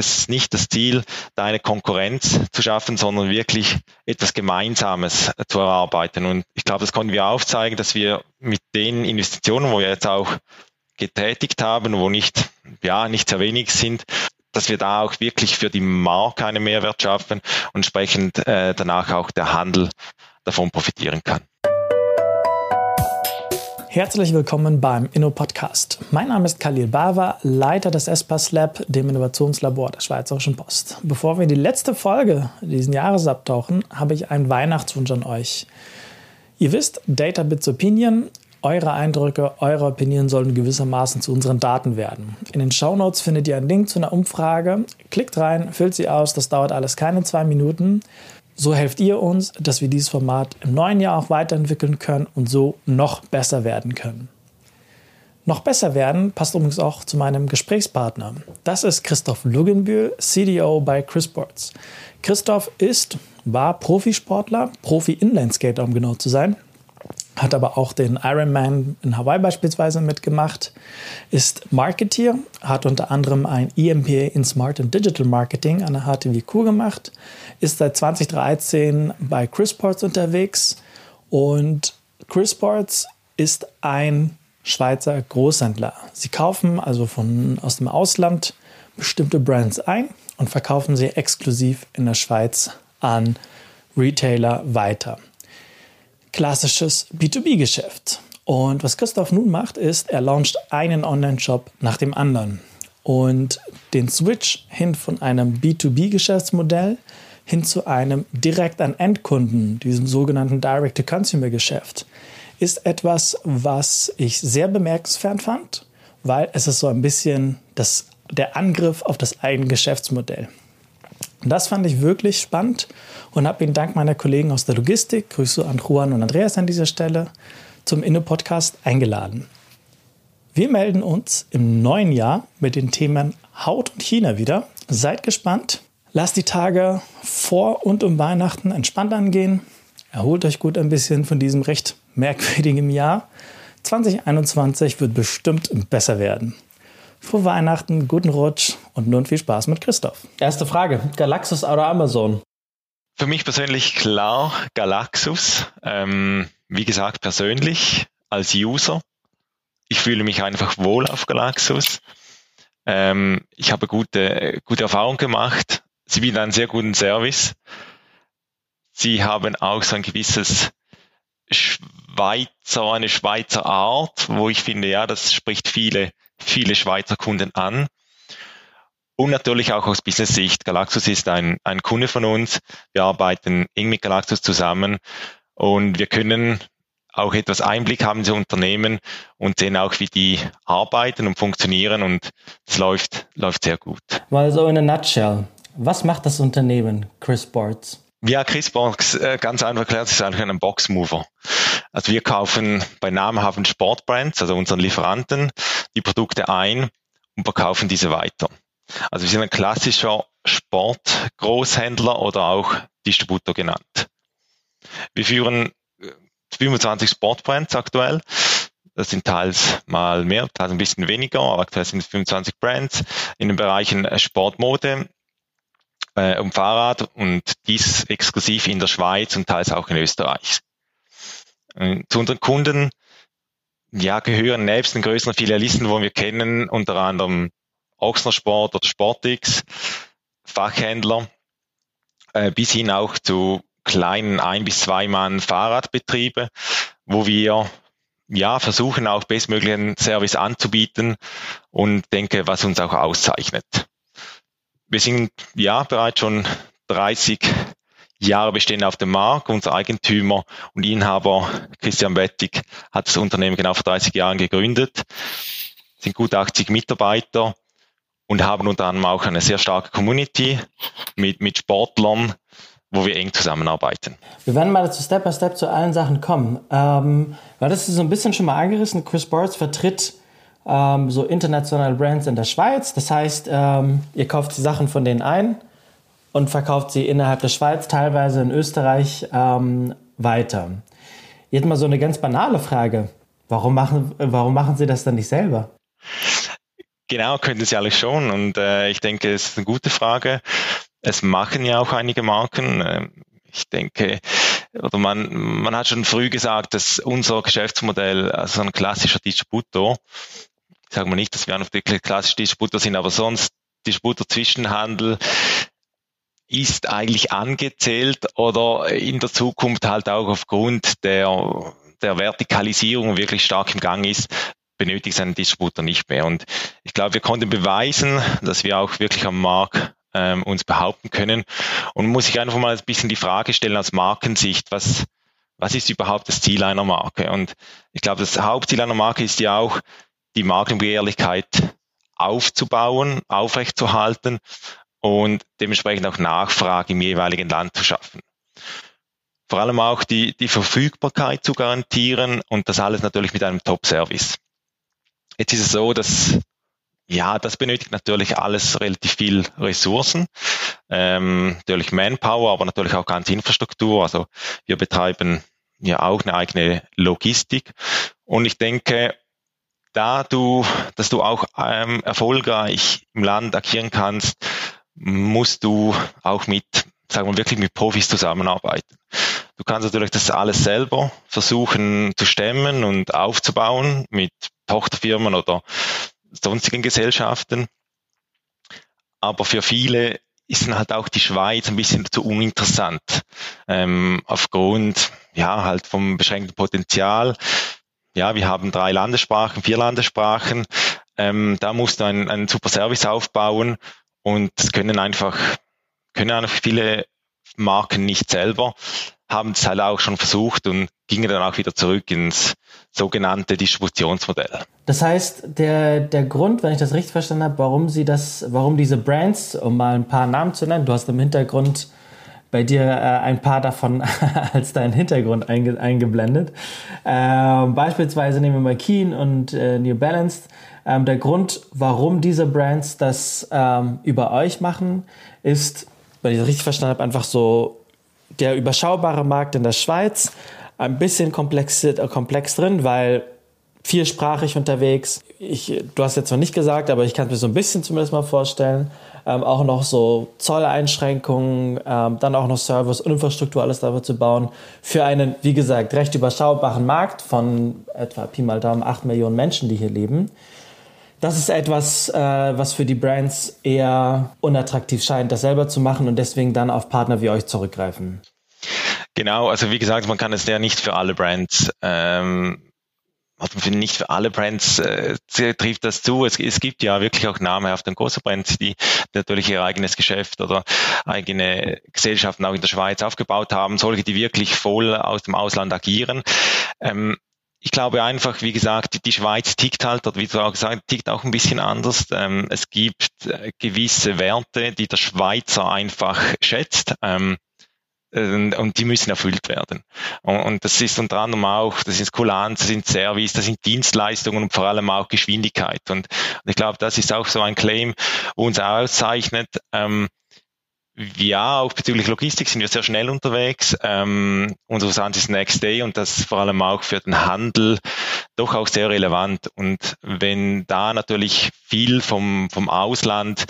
es ist nicht das Ziel, da eine Konkurrenz zu schaffen, sondern wirklich etwas Gemeinsames zu erarbeiten. Und ich glaube, das konnten wir aufzeigen, dass wir mit den Investitionen, wo wir jetzt auch getätigt haben, wo nicht, ja, nicht sehr wenig sind, dass wir da auch wirklich für die Marke einen Mehrwert schaffen und entsprechend äh, danach auch der Handel davon profitieren kann. Herzlich willkommen beim Inno-Podcast. Mein Name ist Khalil Bava, Leiter des ESPAS Lab, dem Innovationslabor der Schweizerischen Post. Bevor wir in die letzte Folge diesen Jahres abtauchen, habe ich einen Weihnachtswunsch an euch. Ihr wisst, Data Bits Opinion, eure Eindrücke, eure Opinion sollen gewissermaßen zu unseren Daten werden. In den Show Notes findet ihr einen Link zu einer Umfrage. Klickt rein, füllt sie aus, das dauert alles keine zwei Minuten. So helft ihr uns, dass wir dieses Format im neuen Jahr auch weiterentwickeln können und so noch besser werden können. Noch besser werden passt übrigens auch zu meinem Gesprächspartner. Das ist Christoph Lugenbühl, CDO bei Chrisports. Christoph ist, war Profisportler, Profi-Inlineskater, um genau zu sein, hat aber auch den Ironman in Hawaii beispielsweise mitgemacht, ist Marketeer, hat unter anderem ein EMPA in Smart and Digital Marketing an der HTWQ gemacht, ist seit 2013 bei Chrisports unterwegs und Chrisports ist ein Schweizer Großhändler. Sie kaufen also von, aus dem Ausland bestimmte Brands ein und verkaufen sie exklusiv in der Schweiz an Retailer weiter klassisches B2B-Geschäft. Und was Christoph nun macht, ist, er launcht einen Online-Shop nach dem anderen. Und den Switch hin von einem B2B-Geschäftsmodell hin zu einem direkt an Endkunden, diesem sogenannten Direct-to-Consumer-Geschäft, ist etwas, was ich sehr bemerkenswert fand, weil es ist so ein bisschen das, der Angriff auf das eigene Geschäftsmodell. Und das fand ich wirklich spannend und habe ihn dank meiner Kollegen aus der Logistik, Grüße an Juan und Andreas an dieser Stelle, zum Inno-Podcast eingeladen. Wir melden uns im neuen Jahr mit den Themen Haut und China wieder. Seid gespannt. Lasst die Tage vor und um Weihnachten entspannt angehen. Erholt euch gut ein bisschen von diesem recht merkwürdigen Jahr. 2021 wird bestimmt besser werden. Frohe Weihnachten, guten Rutsch und nun viel Spaß mit Christoph. Erste Frage: Galaxus oder Amazon? Für mich persönlich klar Galaxus. Ähm, wie gesagt, persönlich als User. Ich fühle mich einfach wohl auf Galaxus. Ähm, ich habe gute, gute Erfahrungen gemacht. Sie bieten einen sehr guten Service. Sie haben auch so ein gewisses Schweizer, eine Schweizer Art, wo ich finde, ja, das spricht viele viele Schweizer Kunden an. Und natürlich auch aus Business-Sicht. Galaxus ist ein, ein Kunde von uns. Wir arbeiten eng mit Galaxus zusammen und wir können auch etwas Einblick haben in Unternehmen und sehen auch, wie die arbeiten und funktionieren und es läuft, läuft sehr gut. Mal so in a nutshell. Was macht das Unternehmen Chris Sports? Ja, Chris Box, äh, ganz einfach erklärt, ist eigentlich ein Boxmover. Also wir kaufen bei namhaften Sportbrands, also unseren Lieferanten, die Produkte ein und verkaufen diese weiter. Also wir sind ein klassischer Sportgroßhändler oder auch Distributor genannt. Wir führen 25 äh, Sportbrands aktuell. Das sind teils mal mehr, teils ein bisschen weniger, aber aktuell sind es 25 Brands in den Bereichen Sportmode äh, und Fahrrad und dies exklusiv in der Schweiz und teils auch in Österreich. Äh, zu unseren Kunden ja, gehören nebst den größeren Filialisten, wo wir kennen, unter anderem Ochsner Sport oder Sportix, Fachhändler, äh, bis hin auch zu kleinen ein bis zwei Mann Fahrradbetriebe, wo wir ja versuchen auch bestmöglichen Service anzubieten und denke, was uns auch auszeichnet. Wir sind ja bereits schon 30 Jahre bestehen auf dem Markt. Unser Eigentümer und Inhaber Christian Wettig hat das Unternehmen genau vor 30 Jahren gegründet, sind gut 80 Mitarbeiter und haben unter anderem auch eine sehr starke Community mit, mit Sportlern, wo wir eng zusammenarbeiten. Wir werden mal zu Step by Step zu allen Sachen kommen. Ähm, weil das ist so ein bisschen schon mal angerissen. Chris Sports vertritt ähm, so internationale Brands in der Schweiz. Das heißt, ähm, ihr kauft die Sachen von denen ein und verkauft sie innerhalb der Schweiz, teilweise in Österreich ähm, weiter. Jetzt mal so eine ganz banale Frage. Warum machen, warum machen Sie das dann nicht selber? Genau, könnten sie alles schon. Und äh, ich denke, es ist eine gute Frage. Es machen ja auch einige Marken. Ähm, ich denke, oder man, man hat schon früh gesagt, dass unser Geschäftsmodell, also ein klassischer Distributor, sagen wir nicht, dass wir ein wirklich klassischer Distributor sind, aber sonst Distributor Zwischenhandel ist eigentlich angezählt oder in der Zukunft halt auch aufgrund der, der Vertikalisierung wirklich stark im Gang ist, benötigt seinen Distributor nicht mehr. Und ich glaube, wir konnten beweisen, dass wir auch wirklich am Markt ähm, uns behaupten können. Und muss ich einfach mal ein bisschen die Frage stellen aus Markensicht, was, was ist überhaupt das Ziel einer Marke? Und ich glaube, das Hauptziel einer Marke ist ja auch, die Markenbegehrlichkeit aufzubauen, aufrechtzuerhalten und dementsprechend auch Nachfrage im jeweiligen Land zu schaffen vor allem auch die, die Verfügbarkeit zu garantieren und das alles natürlich mit einem Top-Service. Jetzt ist es so, dass ja, das benötigt natürlich alles relativ viel Ressourcen, ähm, natürlich Manpower, aber natürlich auch ganze Infrastruktur. Also wir betreiben ja auch eine eigene Logistik und ich denke, da du, dass du auch ähm, erfolgreich im Land agieren kannst, musst du auch mit, sagen wir wirklich mit Profis zusammenarbeiten. Du kannst natürlich das alles selber versuchen zu stemmen und aufzubauen mit Tochterfirmen oder sonstigen Gesellschaften. Aber für viele ist dann halt auch die Schweiz ein bisschen zu uninteressant. Ähm, aufgrund, ja, halt vom beschränkten Potenzial. Ja, wir haben drei Landessprachen, vier Landessprachen. Ähm, da musst du einen, einen super Service aufbauen und das können einfach, können einfach viele Marken nicht selber haben es halt auch schon versucht und gingen dann auch wieder zurück ins sogenannte Distributionsmodell. Das heißt, der, der Grund, wenn ich das richtig verstanden habe, warum Sie das, warum diese Brands, um mal ein paar Namen zu nennen, du hast im Hintergrund bei dir äh, ein paar davon als deinen Hintergrund einge, eingeblendet. Äh, beispielsweise nehmen wir mal Keen und äh, New Balance. Ähm, der Grund, warum diese Brands das ähm, über euch machen, ist, wenn ich das richtig verstanden habe, einfach so der überschaubare Markt in der Schweiz, ein bisschen komplex, äh, komplex drin, weil viersprachig unterwegs. Ich, du hast jetzt noch nicht gesagt, aber ich kann es mir so ein bisschen zumindest mal vorstellen. Ähm, auch noch so Zolleinschränkungen, ähm, dann auch noch Service und Infrastruktur, alles dafür zu bauen. Für einen, wie gesagt, recht überschaubaren Markt von etwa Pi mal Daumen 8 Millionen Menschen, die hier leben. Das ist etwas, äh, was für die Brands eher unattraktiv scheint, das selber zu machen und deswegen dann auf Partner wie euch zurückgreifen. Genau, also wie gesagt, man kann es ja nicht für alle Brands ähm, also nicht für alle Brands äh, trifft das zu. Es, es gibt ja wirklich auch namhafte große Brands, die natürlich ihr eigenes Geschäft oder eigene Gesellschaften auch in der Schweiz aufgebaut haben, solche, die wirklich voll aus dem Ausland agieren. Ähm, ich glaube einfach, wie gesagt, die Schweiz tickt halt, oder wie du auch gesagt tickt auch ein bisschen anders. Ähm, es gibt äh, gewisse Werte, die der Schweizer einfach schätzt. Ähm, und die müssen erfüllt werden. Und das ist unter anderem auch, das ist Kulanz, das sind Service, das sind Dienstleistungen und vor allem auch Geschwindigkeit. Und ich glaube, das ist auch so ein Claim, wo uns auszeichnet. Ähm, ja, auch bezüglich Logistik sind wir sehr schnell unterwegs. Ähm, unser Versand ist Next Day und das vor allem auch für den Handel doch auch sehr relevant. Und wenn da natürlich viel vom, vom Ausland,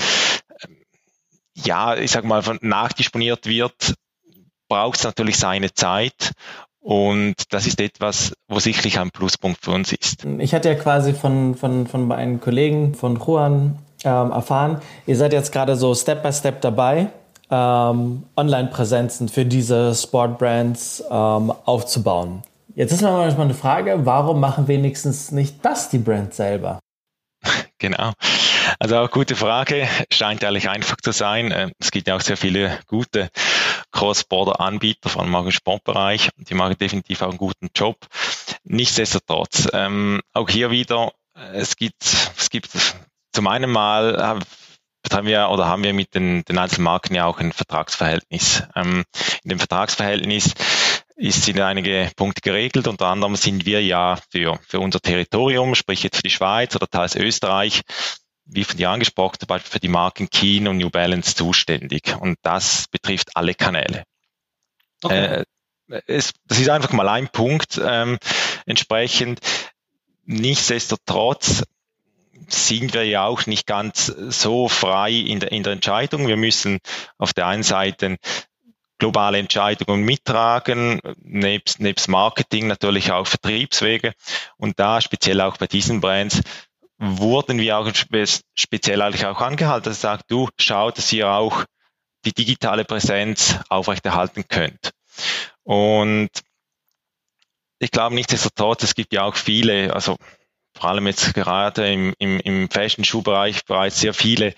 ja, ich sag mal, nachdisponiert wird, braucht es natürlich seine Zeit. Und das ist etwas, wo sicherlich ein Pluspunkt für uns ist. Ich hatte ja quasi von, von, von meinen Kollegen von Juan ähm, erfahren, ihr seid jetzt gerade so Step by Step dabei, ähm, Online-Präsenzen für diese Sportbrands ähm, aufzubauen. Jetzt ist manchmal eine Frage, warum machen wenigstens nicht das die Brands selber? Genau. Also auch gute Frage. Scheint ehrlich einfach zu sein. Ähm, es gibt ja auch sehr viele gute Cross-Border-Anbieter, vor allem auch im Sportbereich. Die machen definitiv auch einen guten Job. Nichtsdestotrotz, ähm, auch hier wieder, äh, es gibt, es gibt zum einen mal haben wir oder haben wir mit den, den Einzelmarken ja auch ein Vertragsverhältnis. Ähm, in dem Vertragsverhältnis ist, sind einige Punkte geregelt. Unter anderem sind wir ja für, für unser Territorium, sprich jetzt für die Schweiz oder teils Österreich, wie von dir angesprochen, zum Beispiel für die Marken Keen und New Balance zuständig. Und das betrifft alle Kanäle. Okay. Äh, es, das ist einfach mal ein Punkt. Ähm, entsprechend, nichtsdestotrotz sind wir ja auch nicht ganz so frei in der, in der Entscheidung. Wir müssen auf der einen Seite globale Entscheidungen mittragen, nebst, nebst Marketing natürlich auch Vertriebswege. Und da speziell auch bei diesen Brands wurden wir auch speziell eigentlich auch angehalten, dass sagt, du schau, dass ihr auch die digitale Präsenz aufrechterhalten könnt. Und ich glaube nichtsdestotrotz, es gibt ja auch viele, also vor allem jetzt gerade im, im, im Fashion-Schuhbereich bereits sehr viele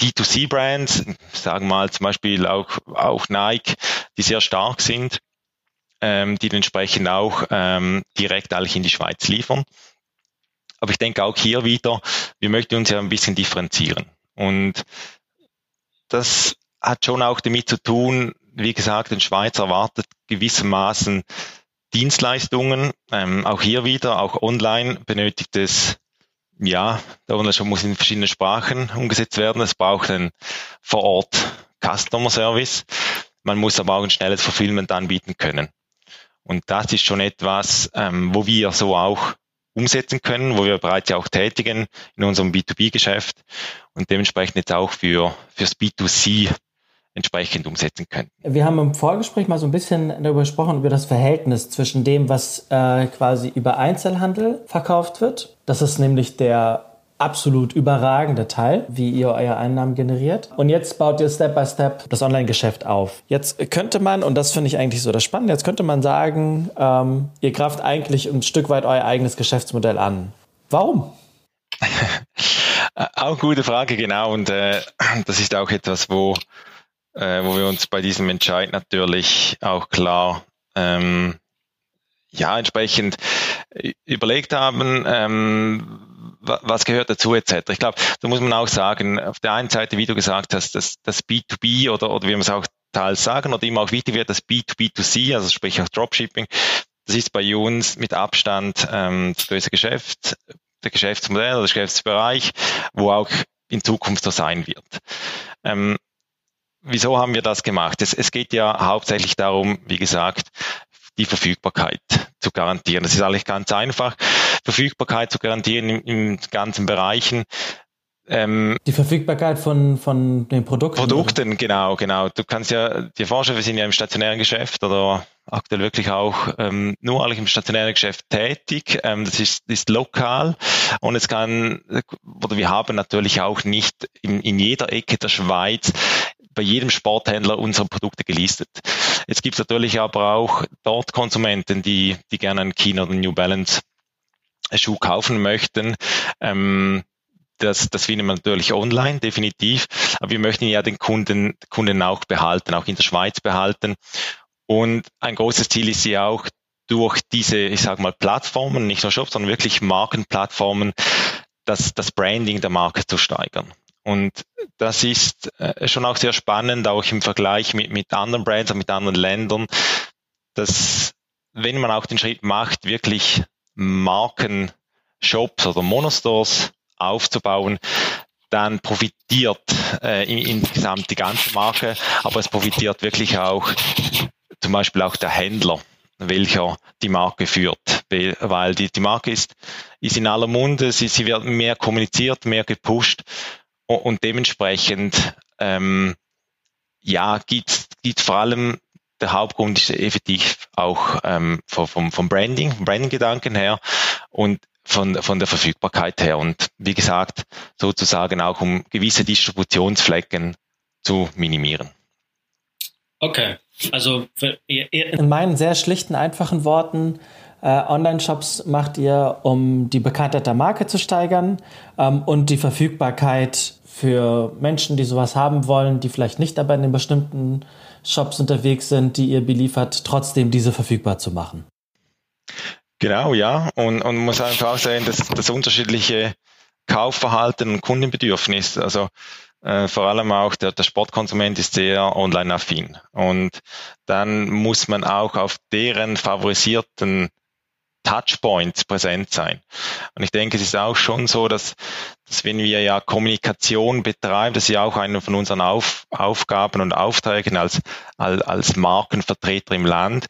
D2C-Brands, sagen wir mal zum Beispiel auch, auch Nike, die sehr stark sind, ähm, die entsprechend auch ähm, direkt eigentlich in die Schweiz liefern. Aber ich denke auch hier wieder, wir möchten uns ja ein bisschen differenzieren. Und das hat schon auch damit zu tun, wie gesagt, ein Schweizer erwartet gewissermaßen Dienstleistungen. Ähm, auch hier wieder, auch online benötigt es ja, der Online-Shop muss in verschiedenen Sprachen umgesetzt werden. Es braucht einen vor Ort Customer Service. Man muss aber auch ein schnelles Fulfillment anbieten können. Und das ist schon etwas, ähm, wo wir so auch umsetzen können, wo wir bereits ja auch tätigen in unserem B2B-Geschäft und dementsprechend jetzt auch für, fürs B2C entsprechend umsetzen können. Wir haben im Vorgespräch mal so ein bisschen darüber gesprochen, über das Verhältnis zwischen dem, was äh, quasi über Einzelhandel verkauft wird. Das ist nämlich der absolut überragende Teil, wie ihr euer Einnahmen generiert. Und jetzt baut ihr Step by Step das Online-Geschäft auf. Jetzt könnte man, und das finde ich eigentlich so das Spannende, jetzt könnte man sagen, ähm, ihr greift eigentlich ein Stück weit euer eigenes Geschäftsmodell an. Warum? auch gute Frage, genau. Und äh, das ist auch etwas, wo äh, wo wir uns bei diesem Entscheid natürlich auch klar ähm, ja entsprechend überlegt haben, ähm, was gehört dazu etc. Ich glaube, da muss man auch sagen, auf der einen Seite, wie du gesagt hast, dass das B2B oder, oder wie man es auch teils sagen oder immer auch wichtig wird, das B2B2C, also sprich auch Dropshipping, das ist bei uns mit Abstand ähm, das größte Geschäft, der Geschäftsmodell oder der Geschäftsbereich, wo auch in Zukunft so sein wird. Ähm, wieso haben wir das gemacht? Es, es geht ja hauptsächlich darum, wie gesagt, die Verfügbarkeit zu garantieren. Das ist eigentlich ganz einfach, Verfügbarkeit zu garantieren in, in ganzen Bereichen. Ähm, die Verfügbarkeit von, von den Produkten. Produkten, oder? genau, genau. Du kannst ja dir vorstellen, wir sind ja im stationären Geschäft oder aktuell wirklich auch ähm, nur eigentlich im stationären Geschäft tätig. Ähm, das ist, ist lokal und es kann, oder wir haben natürlich auch nicht in, in jeder Ecke der Schweiz bei jedem Sporthändler unsere Produkte gelistet. Jetzt gibt natürlich aber auch dort Konsumenten, die, die gerne einen Kino oder New Balance Schuh kaufen möchten. Ähm, das, das finden wir natürlich online, definitiv. Aber wir möchten ja den Kunden, Kunden auch behalten, auch in der Schweiz behalten. Und ein großes Ziel ist ja auch, durch diese, ich sage mal, Plattformen, nicht nur Shops, sondern wirklich Markenplattformen, das, das Branding der Marke zu steigern. Und das ist äh, schon auch sehr spannend, auch im Vergleich mit, mit anderen Brands und mit anderen Ländern, dass wenn man auch den Schritt macht, wirklich Marken-Shops oder Monostores aufzubauen, dann profitiert äh, insgesamt die ganze Marke, aber es profitiert wirklich auch zum Beispiel auch der Händler, welcher die Marke führt, weil die, die Marke ist, ist in aller Munde, sie, sie wird mehr kommuniziert, mehr gepusht und dementsprechend ähm, ja gibt gibt vor allem der Hauptgrund ist effektiv auch ähm, vom, vom Branding, vom Branding-Gedanken her und von, von der Verfügbarkeit her und wie gesagt sozusagen auch um gewisse Distributionsflecken zu minimieren. Okay, also in meinen sehr schlichten, einfachen Worten, äh, Online-Shops macht ihr, um die Bekanntheit der Marke zu steigern ähm, und die Verfügbarkeit für Menschen, die sowas haben wollen, die vielleicht nicht aber in den bestimmten Shops unterwegs sind, die ihr beliefert, trotzdem diese verfügbar zu machen. Genau, ja. Und, und man muss einfach auch sehen, dass das unterschiedliche Kaufverhalten und Kundenbedürfnis, also äh, vor allem auch der, der Sportkonsument ist sehr online-affin. Und dann muss man auch auf deren favorisierten Touchpoints präsent sein. Und ich denke, es ist auch schon so, dass, dass wenn wir ja Kommunikation betreiben, das ist ja auch eine von unseren Auf, Aufgaben und Aufträgen als, als, als Markenvertreter im Land,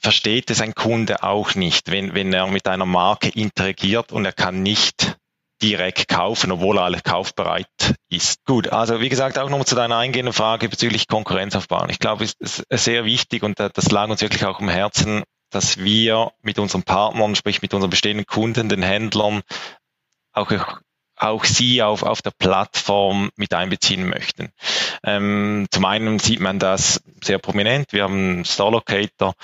versteht es ein Kunde auch nicht, wenn, wenn er mit einer Marke interagiert und er kann nicht direkt kaufen, obwohl er alles kaufbereit ist. Gut, also wie gesagt, auch nochmal zu deiner eingehenden Frage bezüglich Konkurrenz aufbauen. Ich glaube, es ist sehr wichtig und das lag uns wirklich auch im Herzen, dass wir mit unseren Partnern, sprich mit unseren bestehenden Kunden, den Händlern, auch, auch sie auf, auf der Plattform mit einbeziehen möchten. Ähm, zum einen sieht man das sehr prominent. Wir haben Store Locator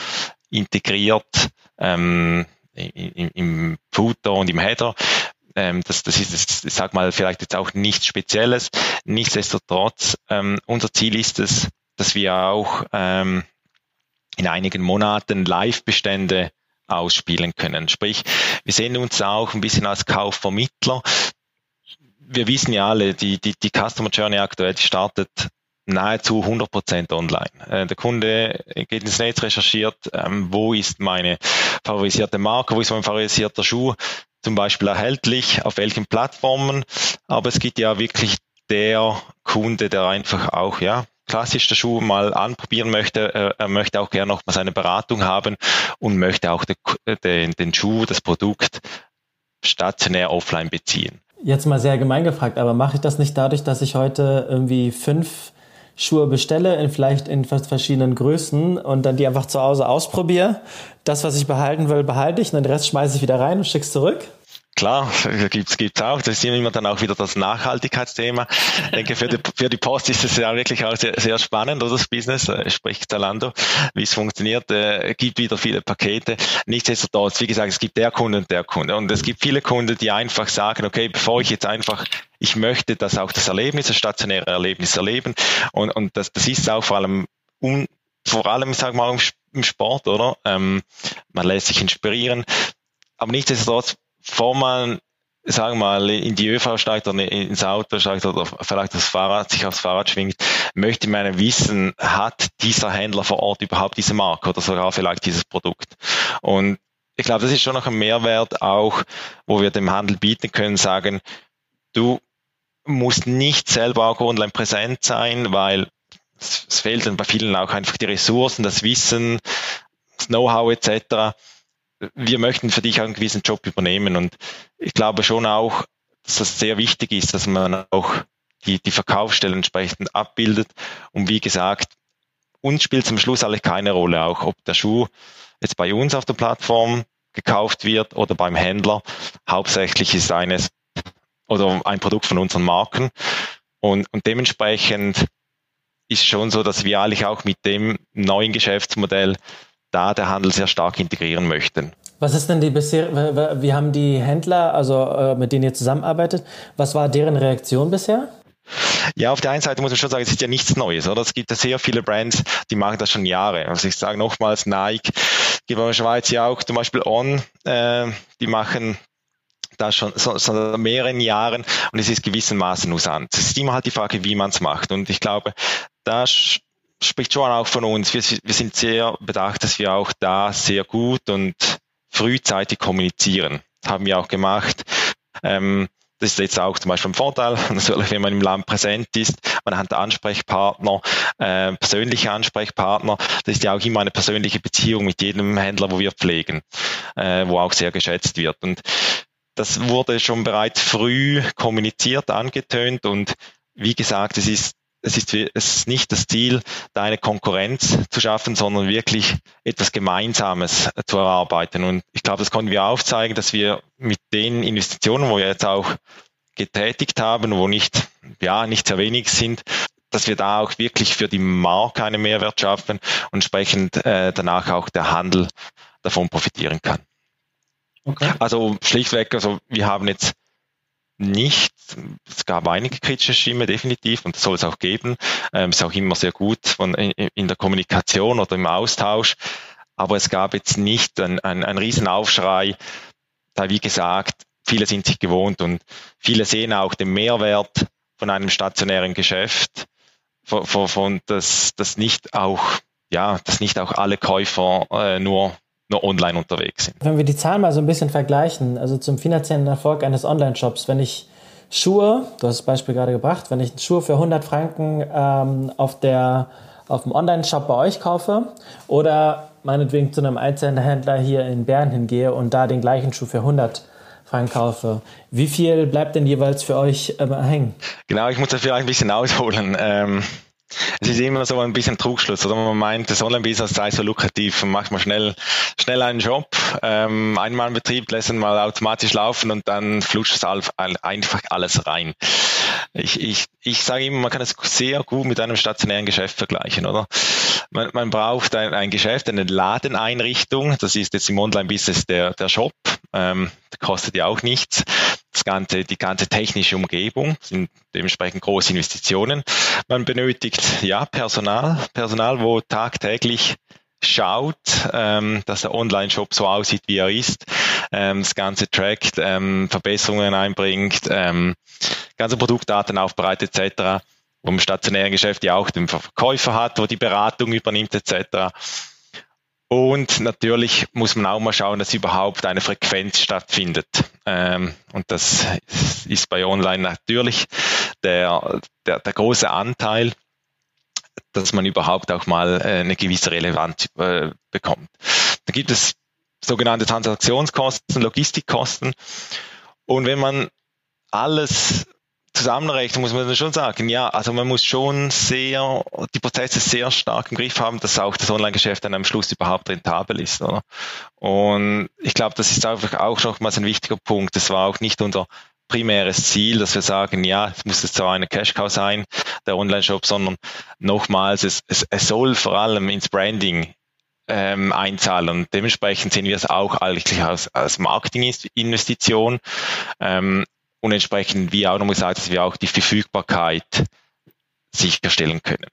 integriert ähm, im, im Footer und im Header. Ähm, das, das ist, ich sag mal, vielleicht jetzt auch nichts Spezielles. Nichtsdestotrotz, ähm, unser Ziel ist es, dass wir auch ähm, in einigen Monaten Live-Bestände ausspielen können. Sprich, wir sehen uns auch ein bisschen als Kaufvermittler. Wir wissen ja alle, die, die, die Customer Journey aktuell startet nahezu 100% online. Äh, der Kunde geht ins Netz, recherchiert, ähm, wo ist meine favorisierte Marke, wo ist mein favorisierter Schuh zum Beispiel erhältlich, auf welchen Plattformen. Aber es gibt ja wirklich der Kunde, der einfach auch, ja, klassisch der Schuh mal anprobieren möchte. Äh, er möchte auch gerne noch mal seine Beratung haben und möchte auch den, den Schuh, das Produkt stationär offline beziehen. Jetzt mal sehr gemein gefragt, aber mache ich das nicht dadurch, dass ich heute irgendwie fünf Schuhe bestelle, in vielleicht in verschiedenen Größen und dann die einfach zu Hause ausprobiere. Das, was ich behalten will, behalte ich und den Rest schmeiße ich wieder rein und schicke es zurück. Klar, gibt's gibt's auch. Das ist immer dann auch wieder das Nachhaltigkeitsthema. Ich denke, für die, für die Post ist es ja wirklich auch sehr, sehr spannend, oder das Business, äh, sprich Zalando, wie es funktioniert. Äh, gibt wieder viele Pakete. Nichtsdestotrotz, wie gesagt, es gibt der Kunde und der Kunde. Und es gibt viele Kunden, die einfach sagen, okay, bevor ich jetzt einfach ich möchte das auch das Erlebnis, das stationäre Erlebnis erleben. Und, und das, das ist auch vor allem un, vor allem, sag mal, im Sport, oder? Ähm, man lässt sich inspirieren. Aber nichtsdestotrotz bevor man sagen wir mal, in die ÖV steigt oder ins Auto steigt oder vielleicht das Fahrrad, sich aufs Fahrrad schwingt, möchte man wissen, hat dieser Händler vor Ort überhaupt diese Marke oder sogar vielleicht dieses Produkt? Und ich glaube, das ist schon noch ein Mehrwert auch, wo wir dem Handel bieten können, sagen, du musst nicht selber auch online präsent sein, weil es fehlt dann bei vielen auch einfach die Ressourcen, das Wissen, das Know-how etc wir möchten für dich einen gewissen Job übernehmen. Und ich glaube schon auch, dass das sehr wichtig ist, dass man auch die, die Verkaufsstellen entsprechend abbildet. Und wie gesagt, uns spielt zum Schluss eigentlich keine Rolle, auch ob der Schuh jetzt bei uns auf der Plattform gekauft wird oder beim Händler. Hauptsächlich ist eines oder ein Produkt von unseren Marken. Und, und dementsprechend ist schon so, dass wir eigentlich auch mit dem neuen Geschäftsmodell da der Handel sehr stark integrieren möchten. Was ist denn die bisher, wie haben die Händler, also äh, mit denen ihr zusammenarbeitet, was war deren Reaktion bisher? Ja, auf der einen Seite muss man schon sagen, es ist ja nichts Neues, oder? Es gibt ja sehr viele Brands, die machen das schon Jahre. Also ich sage nochmals, Nike, gibt in der Schweiz ja auch zum Beispiel On, äh, die machen das schon so, so mehreren Jahren und es ist gewissermaßen Usant. Es ist immer halt die Frage, wie man es macht. Und ich glaube, da spricht schon auch von uns. Wir, wir sind sehr bedacht, dass wir auch da sehr gut und frühzeitig kommunizieren. haben wir auch gemacht. Ähm, das ist jetzt auch zum Beispiel ein Vorteil, natürlich, wenn man im Land präsent ist. Man hat Ansprechpartner, äh, persönliche Ansprechpartner. Das ist ja auch immer eine persönliche Beziehung mit jedem Händler, wo wir pflegen, äh, wo auch sehr geschätzt wird. Und das wurde schon bereits früh kommuniziert, angetönt und wie gesagt, es ist es ist, es ist nicht das Ziel, da eine Konkurrenz zu schaffen, sondern wirklich etwas Gemeinsames zu erarbeiten. Und ich glaube, das konnten wir aufzeigen, dass wir mit den Investitionen, wo wir jetzt auch getätigt haben, wo nicht, ja, nicht sehr wenig sind, dass wir da auch wirklich für die Marke einen Mehrwert schaffen und entsprechend äh, danach auch der Handel davon profitieren kann. Okay. Also schlichtweg, also wir haben jetzt nicht. Es gab einige kritische Stimmen definitiv und das soll es auch geben. Ähm, ist auch immer sehr gut von, in, in, der Kommunikation oder im Austausch. Aber es gab jetzt nicht ein, ein, Riesenaufschrei, da wie gesagt, viele sind sich gewohnt und viele sehen auch den Mehrwert von einem stationären Geschäft, von, von, von das, das nicht auch, ja, dass nicht auch alle Käufer äh, nur nur online unterwegs sind. Wenn wir die Zahlen mal so ein bisschen vergleichen, also zum finanziellen Erfolg eines Online-Shops, wenn ich Schuhe, du hast das Beispiel gerade gebracht, wenn ich Schuhe für 100 Franken ähm, auf, der, auf dem Online-Shop bei euch kaufe oder meinetwegen zu einem Einzelhändler hier in Bern hingehe und da den gleichen Schuh für 100 einkaufe. Wie viel bleibt denn jeweils für euch äh, hängen? Genau, ich muss da vielleicht ein bisschen ausholen. Ähm, es ist immer so ein bisschen Trugschluss, oder man meint, das Online-Business sei so lukrativ und macht man schnell, schnell einen Job, ähm, einmal einen Betrieb, lässt ihn mal automatisch laufen und dann flutscht es einfach alles rein. Ich, ich, ich sage immer, man kann es sehr gut mit einem stationären Geschäft vergleichen, oder? Man, man braucht ein, ein Geschäft, eine Ladeneinrichtung, das ist jetzt im Online-Business der, der Shop, ähm, kostet ja auch nichts das ganze, die ganze technische Umgebung sind dementsprechend große Investitionen. Man benötigt ja Personal, Personal, wo tagtäglich schaut, ähm, dass der Online-Shop so aussieht, wie er ist, ähm, das Ganze trackt, ähm, Verbesserungen einbringt, ähm, ganze Produktdaten aufbereitet etc., wo im stationären Geschäft ja auch den Verkäufer hat, wo die Beratung übernimmt etc. Und natürlich muss man auch mal schauen, dass überhaupt eine Frequenz stattfindet. Ähm, und das ist bei Online natürlich der, der, der große Anteil, dass man überhaupt auch mal äh, eine gewisse Relevanz äh, bekommt. Da gibt es sogenannte Transaktionskosten, Logistikkosten. Und wenn man alles zusammenrechnen, muss man schon sagen, ja, also man muss schon sehr, die Prozesse sehr stark im Griff haben, dass auch das Online-Geschäft dann am Schluss überhaupt rentabel ist. Oder? Und ich glaube, das ist einfach auch nochmals ein wichtiger Punkt. Das war auch nicht unser primäres Ziel, dass wir sagen, ja, es muss jetzt zwar eine Cash-Cow sein, der Online-Shop, sondern nochmals, es, es, es soll vor allem ins Branding ähm, einzahlen. Und dementsprechend sehen wir es auch eigentlich als, als Marketinginvestition. Ähm, und entsprechend, wie auch nochmal gesagt, dass wir auch die Verfügbarkeit sicherstellen können.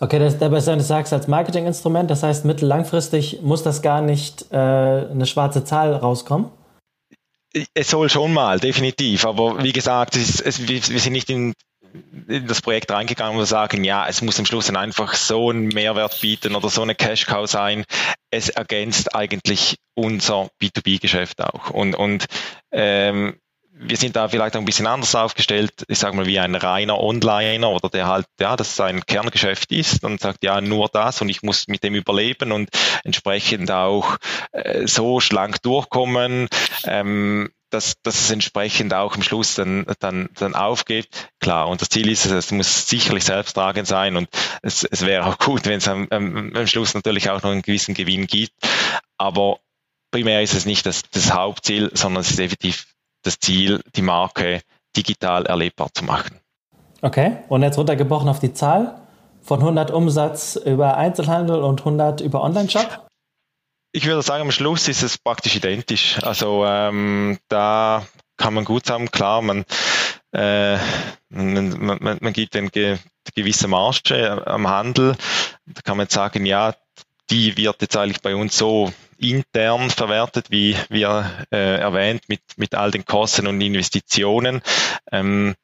Okay, das, dabei du sagst als Marketinginstrument, das heißt mittellangfristig muss das gar nicht äh, eine schwarze Zahl rauskommen? Es soll schon mal, definitiv. Aber wie gesagt, es es, wir, wir sind nicht in, in das Projekt reingegangen und sagen, ja, es muss am Schluss dann einfach so einen Mehrwert bieten oder so eine Cash-Cow sein. Es ergänzt eigentlich unser B2B-Geschäft auch. Und, und ähm, wir sind da vielleicht ein bisschen anders aufgestellt, ich sage mal wie ein reiner Onliner oder der halt, ja, das sein Kerngeschäft ist und sagt, ja, nur das und ich muss mit dem überleben und entsprechend auch äh, so schlank durchkommen, ähm, dass, dass es entsprechend auch am Schluss dann, dann, dann aufgeht. Klar, und das Ziel ist, es muss sicherlich selbsttragend sein und es, es wäre auch gut, wenn es am, am, am Schluss natürlich auch noch einen gewissen Gewinn gibt. Aber primär ist es nicht das, das Hauptziel, sondern es ist definitiv das Ziel, die Marke digital erlebbar zu machen. Okay, und jetzt runtergebrochen auf die Zahl von 100 Umsatz über Einzelhandel und 100 über Online-Shop? Ich würde sagen, am Schluss ist es praktisch identisch. Also ähm, da kann man gut sagen, klar, man, äh, man, man, man gibt eine gewisse Marge am Handel. Da kann man sagen, ja, die wird jetzt eigentlich bei uns so intern verwertet, wie wir äh, erwähnt, mit, mit all den Kosten und Investitionen. Ähm,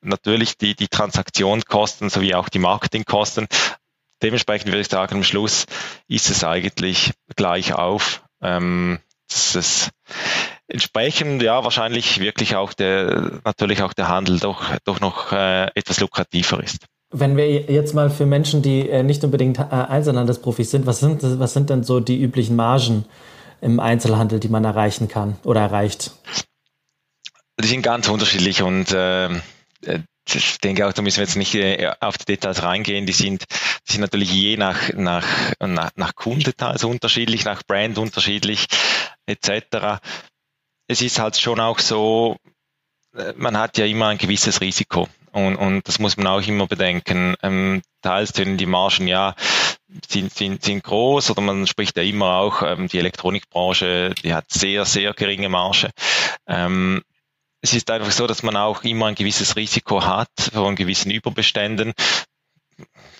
natürlich die, die Transaktionskosten sowie auch die Marketingkosten. Dementsprechend würde ich sagen, am Schluss ist es eigentlich gleich auf. Ähm, dass es entsprechend ja wahrscheinlich wirklich auch der natürlich auch der Handel doch doch noch äh, etwas lukrativer ist. Wenn wir jetzt mal für Menschen, die äh, nicht unbedingt äh, Einzelhandelsprofis sind, was sind, was sind denn so die üblichen Margen im Einzelhandel, die man erreichen kann oder erreicht? Die sind ganz unterschiedlich und äh, ich denke auch, da müssen wir jetzt nicht äh, auf die Details reingehen. Die sind, die sind natürlich je nach, nach, nach, nach Kundendetails unterschiedlich, nach Brand unterschiedlich, etc. Es ist halt schon auch so, man hat ja immer ein gewisses Risiko. Und, und das muss man auch immer bedenken. Ähm, teils sind die Margen ja sind, sind, sind groß oder man spricht ja immer auch, ähm, die Elektronikbranche, die hat sehr, sehr geringe Marge. Ähm, es ist einfach so, dass man auch immer ein gewisses Risiko hat von gewissen Überbeständen.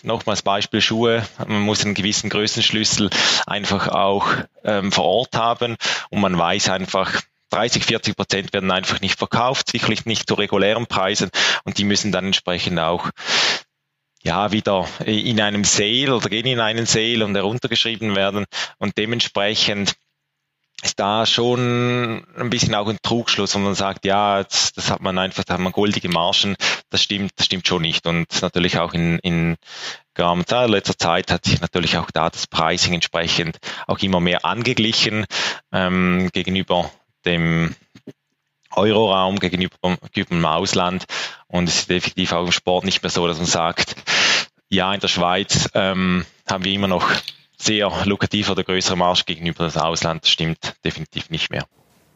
Nochmals Beispiel Schuhe. Man muss einen gewissen Größenschlüssel einfach auch ähm, vor Ort haben und man weiß einfach, 30, 40 Prozent werden einfach nicht verkauft, sicherlich nicht zu regulären Preisen. Und die müssen dann entsprechend auch ja, wieder in einem Sale oder gehen in einen Sale und heruntergeschrieben werden. Und dementsprechend ist da schon ein bisschen auch ein Trugschluss, und man sagt, ja, das, das hat man einfach, da hat man goldige Margen, das stimmt, das stimmt schon nicht. Und natürlich auch in, in letzter Zeit hat sich natürlich auch da das Pricing entsprechend auch immer mehr angeglichen ähm, gegenüber dem Euroraum gegenüber, gegenüber dem Ausland. Und es ist definitiv auch im Sport nicht mehr so, dass man sagt, ja, in der Schweiz ähm, haben wir immer noch sehr lukrativ oder größere Marsch gegenüber dem Ausland. Das stimmt definitiv nicht mehr.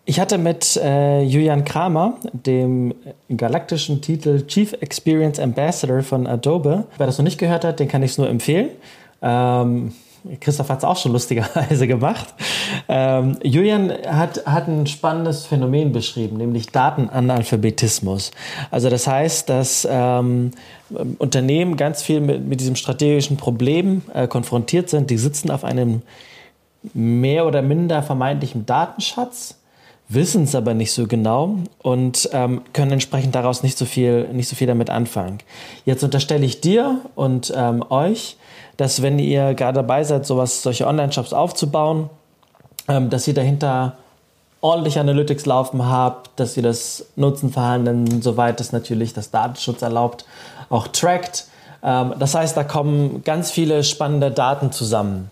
Ich hatte mit äh, Julian Kramer, dem galaktischen Titel Chief Experience Ambassador von Adobe, wer das noch nicht gehört hat, den kann ich es nur empfehlen. Ähm, Christoph hat es auch schon lustigerweise gemacht. Ähm, Julian hat, hat ein spannendes Phänomen beschrieben, nämlich Datenanalphabetismus. Also das heißt, dass ähm, Unternehmen ganz viel mit, mit diesem strategischen Problem äh, konfrontiert sind. Die sitzen auf einem mehr oder minder vermeintlichen Datenschatz, wissen es aber nicht so genau und ähm, können entsprechend daraus nicht so viel, nicht so viel damit anfangen. Jetzt unterstelle ich dir und ähm, euch, dass wenn ihr gerade dabei seid, sowas, solche Online-Shops aufzubauen, ähm, dass ihr dahinter ordentlich Analytics laufen habt, dass ihr das Nutzenverhalten, soweit es natürlich das Datenschutz erlaubt, auch trackt. Ähm, das heißt, da kommen ganz viele spannende Daten zusammen.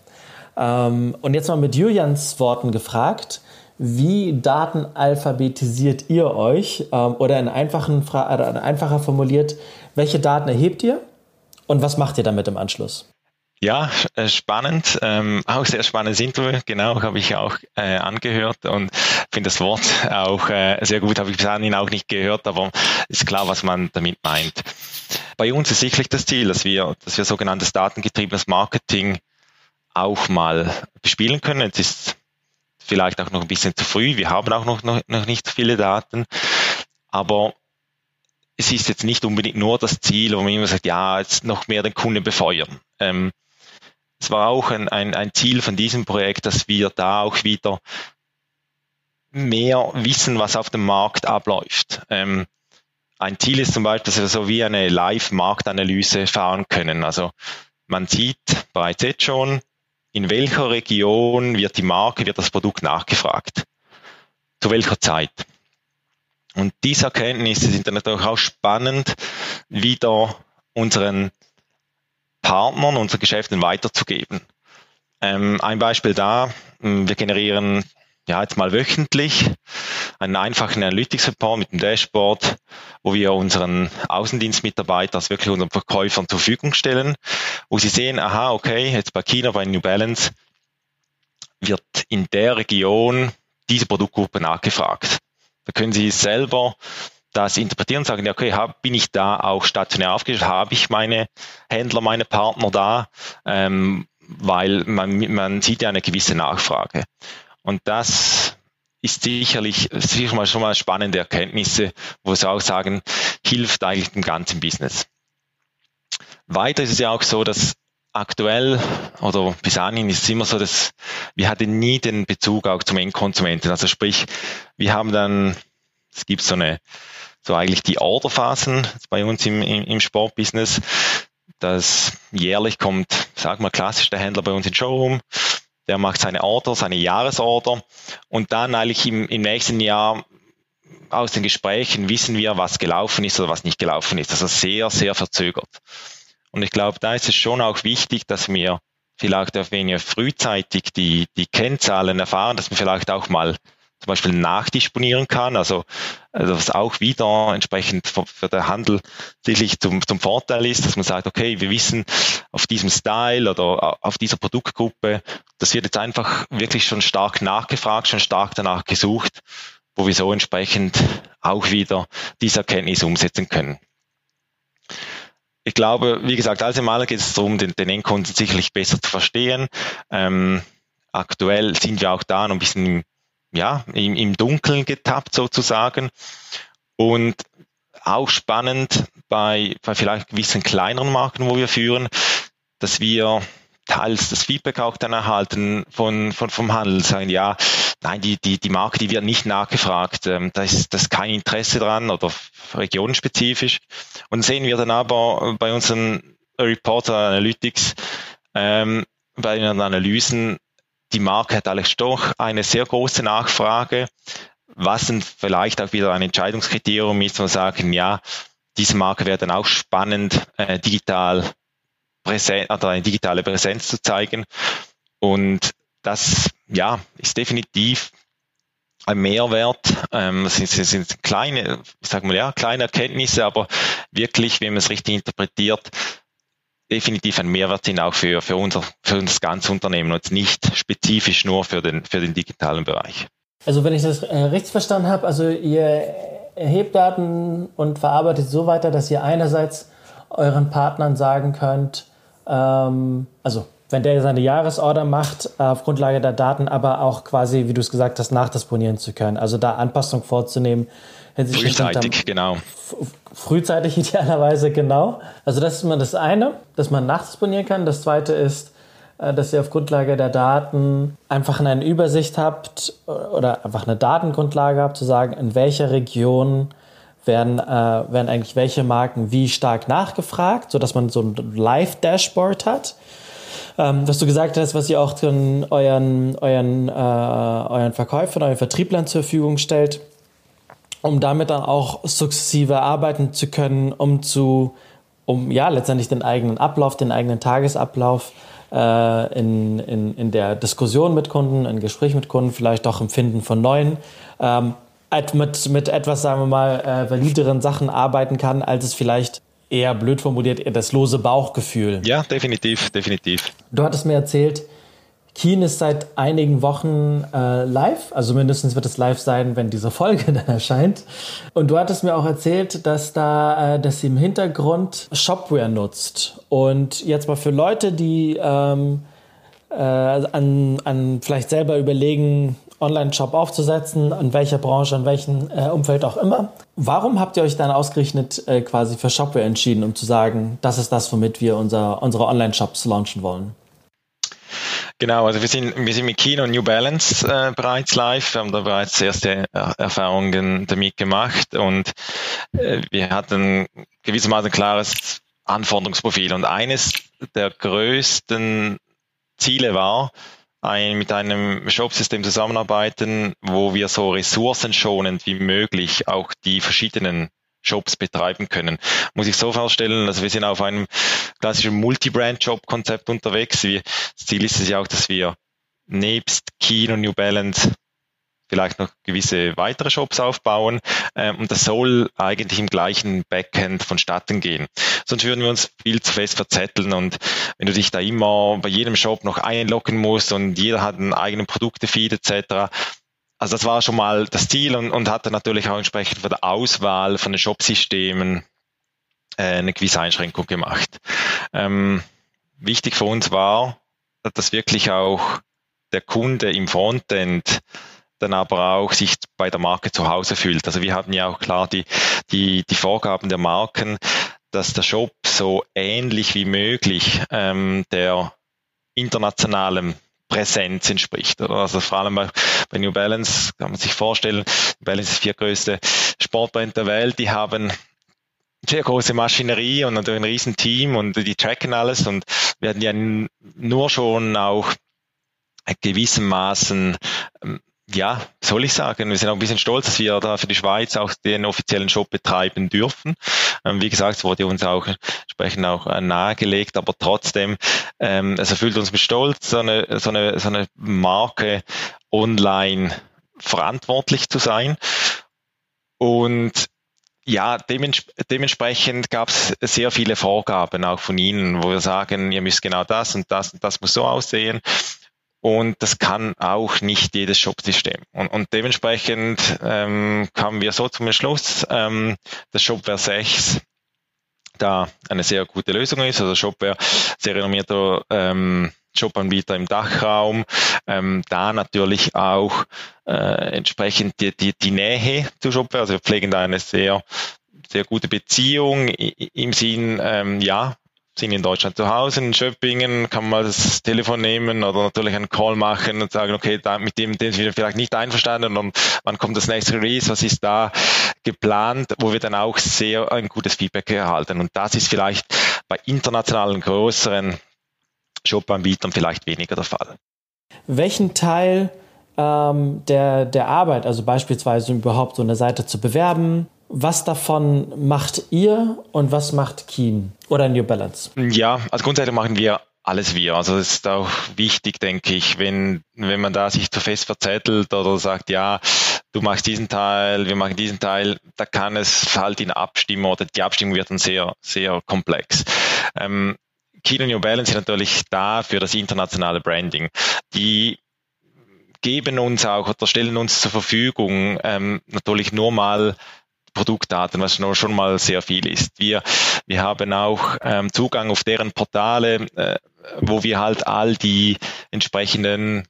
Ähm, und jetzt mal mit Julians Worten gefragt, wie datenalphabetisiert ihr euch? Ähm, oder in einfachen Fra oder einfacher formuliert, welche Daten erhebt ihr und was macht ihr damit im Anschluss? Ja, äh, spannend, ähm, auch sehr spannendes Interview, genau, habe ich auch äh, angehört und finde das Wort auch äh, sehr gut, habe ich bis dahin auch nicht gehört, aber ist klar, was man damit meint. Bei uns ist sicherlich das Ziel, dass wir, dass wir sogenanntes datengetriebenes Marketing auch mal bespielen können. Es ist vielleicht auch noch ein bisschen zu früh, wir haben auch noch, noch, noch nicht viele Daten, aber es ist jetzt nicht unbedingt nur das Ziel, wo man immer sagt, ja, jetzt noch mehr den Kunden befeuern. Ähm, es war auch ein, ein, ein Ziel von diesem Projekt, dass wir da auch wieder mehr wissen, was auf dem Markt abläuft. Ähm, ein Ziel ist zum Beispiel, dass wir so wie eine Live-Marktanalyse fahren können. Also man sieht bereits jetzt schon, in welcher Region wird die Marke, wird das Produkt nachgefragt. Zu welcher Zeit. Und diese Erkenntnisse sind dann natürlich auch spannend, wieder unseren Partnern, unseren Geschäften weiterzugeben. Ähm, ein Beispiel da, hm, wir generieren ja jetzt mal wöchentlich einen einfachen Analytics Report mit dem Dashboard, wo wir unseren Außendienstmitarbeitern, also wirklich unseren Verkäufern zur Verfügung stellen, wo sie sehen, aha, okay, jetzt bei China, bei New Balance wird in der Region diese Produktgruppe nachgefragt. Da können Sie selber das interpretieren und sagen, ja, okay, hab, bin ich da auch stationär aufgestellt, habe ich meine Händler, meine Partner da, ähm, weil man, man sieht ja eine gewisse Nachfrage. Und das ist sicherlich, sicherlich mal schon mal spannende Erkenntnisse, wo sie auch sagen, hilft eigentlich dem ganzen Business. Weiter ist es ja auch so, dass aktuell oder bis anhin ist es immer so, dass wir hatten nie den Bezug auch zum Endkonsumenten. Also sprich, wir haben dann, es gibt so eine so eigentlich die Orderphasen bei uns im, im, im Sportbusiness. Das jährlich kommt, sag mal, klassisch der Händler bei uns in Showroom, der macht seine Order, seine Jahresorder und dann eigentlich im, im nächsten Jahr aus den Gesprächen wissen wir, was gelaufen ist oder was nicht gelaufen ist. Also sehr, sehr verzögert. Und ich glaube, da ist es schon auch wichtig, dass wir vielleicht auch weniger frühzeitig die, die Kennzahlen erfahren, dass wir vielleicht auch mal zum Beispiel nachdisponieren kann, also, also was auch wieder entsprechend für den Handel sicherlich zum, zum Vorteil ist, dass man sagt, okay, wir wissen auf diesem Style oder auf dieser Produktgruppe, das wird jetzt einfach wirklich schon stark nachgefragt, schon stark danach gesucht, wo wir so entsprechend auch wieder diese Erkenntnis umsetzen können. Ich glaube, wie gesagt, als im geht es darum, den, den Endkunden sicherlich besser zu verstehen. Ähm, aktuell sind wir auch da noch ein bisschen ja, im, im Dunkeln getappt sozusagen. Und auch spannend bei, bei vielleicht gewissen kleineren Marken, wo wir führen, dass wir teils das Feedback auch dann erhalten von, von vom Handel, sagen, ja, nein, die, die, die Marke, die wird nicht nachgefragt, ähm, da ist das kein Interesse dran oder regionenspezifisch. Und sehen wir dann aber bei unseren Reporter Analytics, ähm, bei den Analysen, die Marke hat eigentlich doch eine sehr große Nachfrage, was dann vielleicht auch wieder ein Entscheidungskriterium ist, wo sagen, ja, diese Marke wäre dann auch spannend, äh, digital präsent, oder eine digitale Präsenz zu zeigen. Und das, ja, ist definitiv ein Mehrwert. Ähm, sind, sind kleine, ich sag mal ja, kleine Erkenntnisse, aber wirklich, wenn man es richtig interpretiert, definitiv ein Mehrwert sind auch für, für, unser, für das ganze Unternehmen und nicht spezifisch nur für den, für den digitalen Bereich. Also wenn ich das äh, richtig verstanden habe, also ihr erhebt Daten und verarbeitet so weiter, dass ihr einerseits euren Partnern sagen könnt, ähm, also wenn der seine Jahresorder macht, auf Grundlage der Daten, aber auch quasi, wie du es gesagt hast, nachdisponieren zu können. Also da Anpassung vorzunehmen. Frühzeitig, genau. Frühzeitig idealerweise, genau. Also das ist immer das eine, dass man nachdisponieren kann. Das zweite ist, äh, dass ihr auf Grundlage der Daten einfach eine Übersicht habt oder einfach eine Datengrundlage habt, zu sagen, in welcher Region werden, äh, werden eigentlich welche Marken wie stark nachgefragt, sodass man so ein Live-Dashboard hat. Ähm, was du gesagt hast, was ihr auch euren, euren, äh, euren Verkäufern, euren Vertrieblern zur Verfügung stellt, um damit dann auch sukzessive arbeiten zu können, um zu, um ja letztendlich den eigenen Ablauf, den eigenen Tagesablauf äh, in, in, in der Diskussion mit Kunden, in Gespräch mit Kunden, vielleicht auch im Finden von neuen, ähm, mit, mit etwas, sagen wir mal, äh, valideren Sachen arbeiten kann, als es vielleicht eher blöd formuliert, eher das lose Bauchgefühl. Ja, definitiv, definitiv. Du hattest mir erzählt, Keen ist seit einigen Wochen äh, live, also mindestens wird es live sein, wenn diese Folge dann erscheint. Und du hattest mir auch erzählt, dass da, äh, dass sie im Hintergrund Shopware nutzt. Und jetzt mal für Leute, die ähm, äh, an, an vielleicht selber überlegen, Online-Shop aufzusetzen, in welcher Branche, in welchem äh, Umfeld auch immer. Warum habt ihr euch dann ausgerechnet äh, quasi für Shopware entschieden, um zu sagen, das ist das, womit wir unser, unsere Online-Shops launchen wollen? Genau, also wir sind, wir sind mit Kino New Balance äh, bereits live. Wir haben da bereits erste Erfahrungen damit gemacht und äh, wir hatten gewissermaßen ein klares Anforderungsprofil. Und eines der größten Ziele war, ein, mit einem Shopsystem zusammenarbeiten, wo wir so ressourcenschonend wie möglich auch die verschiedenen Shops betreiben können. Muss ich so vorstellen, also wir sind auf einem klassischen Multi-Brand-Shop-Konzept unterwegs. das Ziel ist es ja auch, dass wir nebst Keen und New Balance vielleicht noch gewisse weitere Shops aufbauen. Ähm, und das soll eigentlich im gleichen Backend vonstatten gehen. Sonst würden wir uns viel zu fest verzetteln. Und wenn du dich da immer bei jedem Shop noch einloggen musst und jeder hat einen eigenen Produktefeed etc., also das war schon mal das Ziel und, und hatte natürlich auch entsprechend für die Auswahl von den Shopsystemen äh, eine gewisse Einschränkung gemacht. Ähm, wichtig für uns war, dass wirklich auch der Kunde im Frontend dann aber auch sich bei der Marke zu Hause fühlt. Also wir haben ja auch klar die, die, die Vorgaben der Marken, dass der Shop so ähnlich wie möglich ähm, der internationalen Präsenz entspricht. Oder? Also vor allem bei, bei New Balance kann man sich vorstellen, New Balance ist die viertgrößte Sportbrand der Welt, die haben sehr große Maschinerie und natürlich ein riesen Team und die tracken alles und werden ja nur schon auch gewissermaßen ähm, ja, soll ich sagen, wir sind auch ein bisschen stolz, dass wir da für die Schweiz auch den offiziellen Shop betreiben dürfen. Ähm, wie gesagt, es wurde uns auch entsprechend auch äh, nahegelegt, aber trotzdem, ähm, es erfüllt uns mit Stolz, so eine, so eine, so eine Marke online verantwortlich zu sein. Und ja, dements dementsprechend gab es sehr viele Vorgaben auch von Ihnen, wo wir sagen, ihr müsst genau das und das und das muss so aussehen. Und das kann auch nicht jedes Shop-System. Und, und dementsprechend ähm, kamen wir so zum Entschluss, ähm, dass Shopware 6 da eine sehr gute Lösung ist. Also Shopware, sehr renommierter ähm, Jobanbieter im Dachraum, ähm, da natürlich auch äh, entsprechend die, die, die Nähe zu Shopware. Also wir pflegen da eine sehr sehr gute Beziehung im Sinn, ähm, ja, sind in Deutschland zu Hause, in Schöppingen, kann man das Telefon nehmen oder natürlich einen Call machen und sagen, okay, da, mit dem, dem sind wir vielleicht nicht einverstanden und wann kommt das nächste Release, was ist da geplant, wo wir dann auch sehr ein gutes Feedback erhalten. Und das ist vielleicht bei internationalen größeren Shop-Anbietern vielleicht weniger der Fall. Welchen Teil ähm, der, der Arbeit, also beispielsweise überhaupt so eine Seite zu bewerben, was davon macht ihr und was macht Keen oder New Balance? Ja, also grundsätzlich machen wir alles wir. Also es ist auch wichtig, denke ich, wenn, wenn man da sich zu fest verzettelt oder sagt, ja, du machst diesen Teil, wir machen diesen Teil, da kann es halt in Abstimmung oder die Abstimmung wird dann sehr, sehr komplex. Ähm, Kilo New Balance ist natürlich da für das internationale Branding. Die geben uns auch oder stellen uns zur Verfügung ähm, natürlich nur mal Produktdaten, was schon mal sehr viel ist. Wir, wir haben auch ähm, Zugang auf deren Portale, äh, wo wir halt all die entsprechenden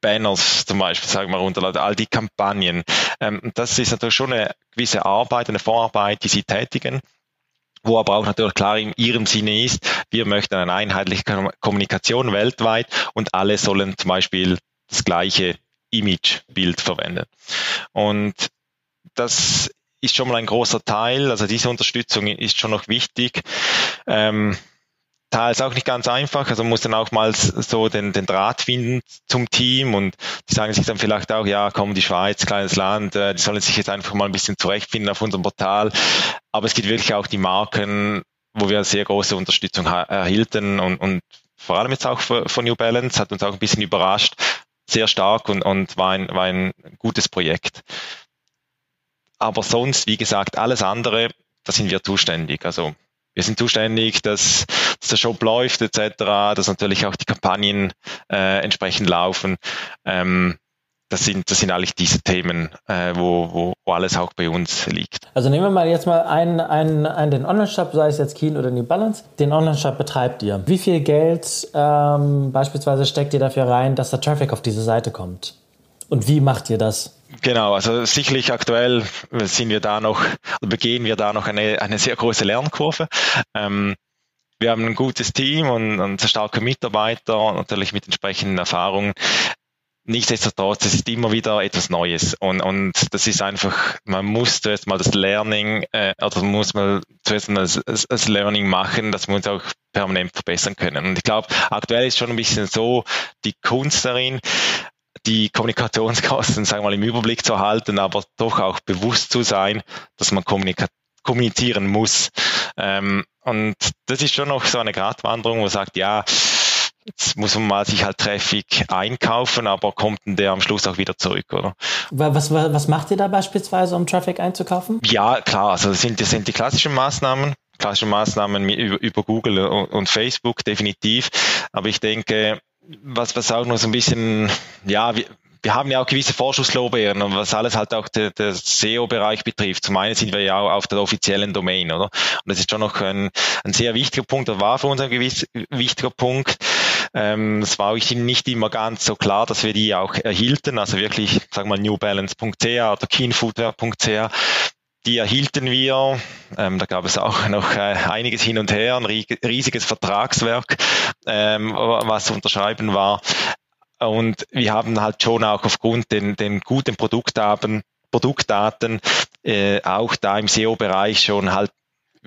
Banners zum Beispiel, sagen wir runterladen, all die Kampagnen. Ähm, das ist natürlich schon eine gewisse Arbeit, eine Vorarbeit, die sie tätigen wo aber auch natürlich klar in ihrem Sinne ist, wir möchten eine einheitliche Kommunikation weltweit und alle sollen zum Beispiel das gleiche Imagebild verwenden. Und das ist schon mal ein großer Teil. Also diese Unterstützung ist schon noch wichtig. Ähm, teils auch nicht ganz einfach. Also man muss dann auch mal so den, den Draht finden zum Team und die sagen sich dann vielleicht auch, ja, komm, die Schweiz, kleines Land, äh, die sollen sich jetzt einfach mal ein bisschen zurechtfinden auf unserem Portal. Aber es gibt wirklich auch die Marken, wo wir sehr große Unterstützung erhielten und, und vor allem jetzt auch von New Balance hat uns auch ein bisschen überrascht, sehr stark und, und war, ein, war ein gutes Projekt. Aber sonst, wie gesagt, alles andere, da sind wir zuständig. Also wir sind zuständig, dass, dass der Shop läuft etc., dass natürlich auch die Kampagnen äh, entsprechend laufen. Ähm, das sind, das sind eigentlich diese Themen, äh, wo, wo, wo alles auch bei uns liegt. Also nehmen wir mal jetzt mal einen, einen, einen den Online-Shop, sei es jetzt Keen oder New Balance. Den Online-Shop betreibt ihr. Wie viel Geld ähm, beispielsweise steckt ihr dafür rein, dass der Traffic auf diese Seite kommt? Und wie macht ihr das? Genau, also sicherlich aktuell sind wir da noch, begehen wir da noch eine, eine sehr große Lernkurve. Ähm, wir haben ein gutes Team und, und starke Mitarbeiter, natürlich mit entsprechenden Erfahrungen. Nichtsdestotrotz, es ist immer wieder etwas Neues und, und das ist einfach, man muss zuerst mal das Learning, äh, oder muss man zuerst mal das, das Learning machen, dass wir uns auch permanent verbessern können. Und ich glaube, aktuell ist schon ein bisschen so die Kunst darin, die Kommunikationskosten, sagen wir mal, im Überblick zu halten, aber doch auch bewusst zu sein, dass man kommunizieren muss. Ähm, und das ist schon noch so eine Gratwanderung, wo man sagt, ja, jetzt muss man mal sich halt Traffic einkaufen, aber kommt denn der am Schluss auch wieder zurück, oder? Was, was, was macht ihr da beispielsweise, um Traffic einzukaufen? Ja, klar, also das sind, das sind die klassischen Maßnahmen, klassische Maßnahmen über, über Google und Facebook definitiv. Aber ich denke, was, was auch noch so ein bisschen, ja, wir, wir haben ja auch gewisse Vorschusslorbeeren und was alles halt auch der, der SEO-Bereich betrifft. Zum einen sind wir ja auch auf der offiziellen Domain, oder? Und das ist schon noch ein, ein sehr wichtiger Punkt, oder war für uns ein gewiss wichtiger Punkt. Ähm, es war auch nicht immer ganz so klar, dass wir die auch erhielten, also wirklich, sagen wir mal, newbalance.ca oder keenfootwear.ca die erhielten wir. Ähm, da gab es auch noch äh, einiges hin und her, ein riesiges Vertragswerk, ähm, was zu unterschreiben war. Und wir haben halt schon auch aufgrund den, den guten Produktdaten, Produktdaten äh, auch da im SEO-Bereich schon halt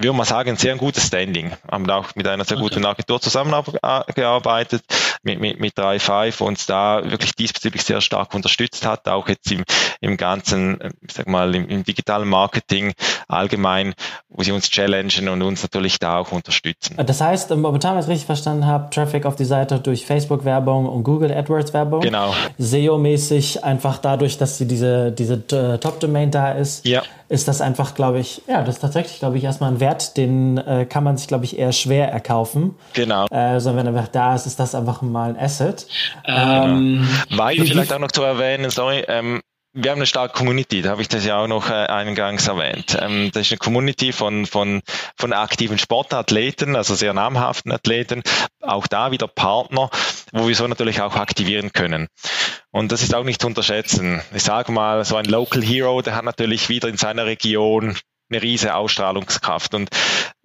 würde man sagen, ein sehr gutes Standing. Haben auch mit einer sehr guten Agentur zusammengearbeitet, mit, mit, mit 3.5 uns da wirklich diesbezüglich sehr stark unterstützt hat, auch jetzt im, im ganzen, ich sag mal, im, im digitalen Marketing allgemein, wo sie uns challengen und uns natürlich da auch unterstützen. Das heißt, momentan, wenn ich es richtig verstanden habe, Traffic auf die Seite durch Facebook-Werbung und Google AdWords-Werbung. Genau. SEO-mäßig einfach dadurch, dass sie diese, diese äh, Top-Domain da ist. Ja ist das einfach, glaube ich, ja, das ist tatsächlich, glaube ich, erstmal ein Wert, den äh, kann man sich, glaube ich, eher schwer erkaufen. Genau. Äh, sondern wenn er einfach da ist, ist das einfach mal ein Asset. Ähm, Weil vielleicht auch noch zu erwähnen, sorry, ähm, wir haben eine starke Community, da habe ich das ja auch noch äh, eingangs erwähnt. Ähm, das ist eine Community von, von, von aktiven Sportathleten, also sehr namhaften Athleten, auch da wieder Partner, wo wir so natürlich auch aktivieren können. Und das ist auch nicht zu unterschätzen. Ich sage mal, so ein Local Hero, der hat natürlich wieder in seiner Region eine riesige Ausstrahlungskraft und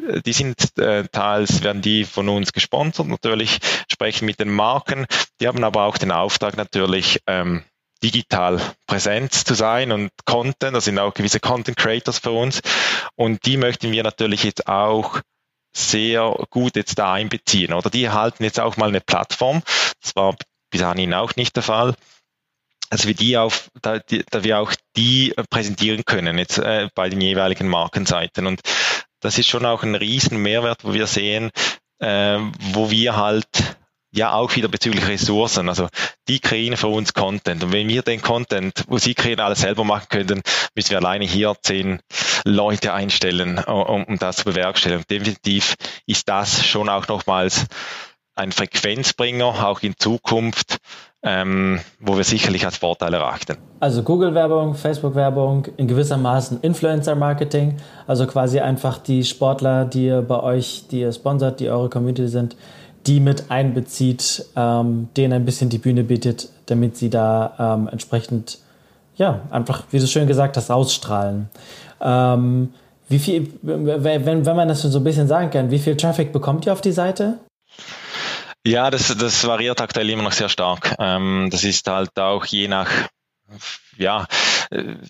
äh, die sind äh, teils werden die von uns gesponsert natürlich sprechen mit den Marken die haben aber auch den Auftrag natürlich ähm, digital präsent zu sein und Content, das sind auch gewisse Content Creators für uns. Und die möchten wir natürlich jetzt auch sehr gut jetzt da einbeziehen oder? Die erhalten jetzt auch mal eine Plattform, das war bis dahin auch nicht der Fall, dass wir die auf, da, die, da wir auch die präsentieren können jetzt äh, bei den jeweiligen Markenseiten. Und das ist schon auch ein riesen Mehrwert, wo wir sehen, äh, wo wir halt ja auch wieder bezüglich Ressourcen. Also die kreieren für uns Content. Und wenn wir den Content, wo sie kreieren, alles selber machen könnten, müssen wir alleine hier zehn Leute einstellen, um, um das zu bewerkstelligen. Definitiv ist das schon auch nochmals ein Frequenzbringer, auch in Zukunft, ähm, wo wir sicherlich als Vorteil erachten. Also Google-Werbung, Facebook-Werbung, in gewissermaßen Influencer-Marketing, also quasi einfach die Sportler, die ihr bei euch, die ihr sponsert, die eure Community sind, die mit einbezieht, ähm, denen ein bisschen die Bühne bietet, damit sie da ähm, entsprechend, ja, einfach, wie du schön gesagt hast, ausstrahlen. Ähm, wie viel, wenn, wenn man das so ein bisschen sagen kann, wie viel Traffic bekommt ihr auf die Seite? Ja, das, das variiert aktuell immer noch sehr stark. Ähm, das ist halt auch je nach ja,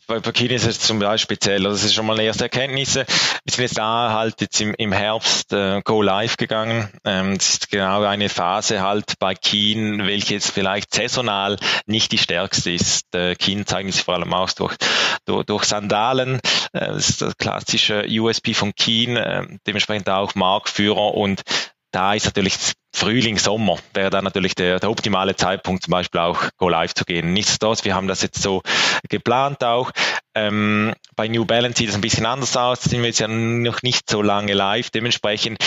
bei Burkini ist es zum Beispiel speziell. Das ist schon mal eine erste Erkenntnis. Wir sind jetzt da halt jetzt im, im Herbst äh, Go Live gegangen. Ähm, das ist genau eine Phase halt bei Keen, welche jetzt vielleicht saisonal nicht die stärkste ist. Äh, Keen zeigen sich vor allem aus durch, durch, durch Sandalen. Äh, das ist das klassische USP von Keen, äh, dementsprechend auch Marktführer und da ist natürlich Frühling, Sommer wäre dann natürlich der, der optimale Zeitpunkt, zum Beispiel auch Go Live zu gehen. Nichtsdestotrotz, wir haben das jetzt so geplant auch. Ähm, bei New Balance sieht es ein bisschen anders aus, sind wir jetzt ja noch nicht so lange live. Dementsprechend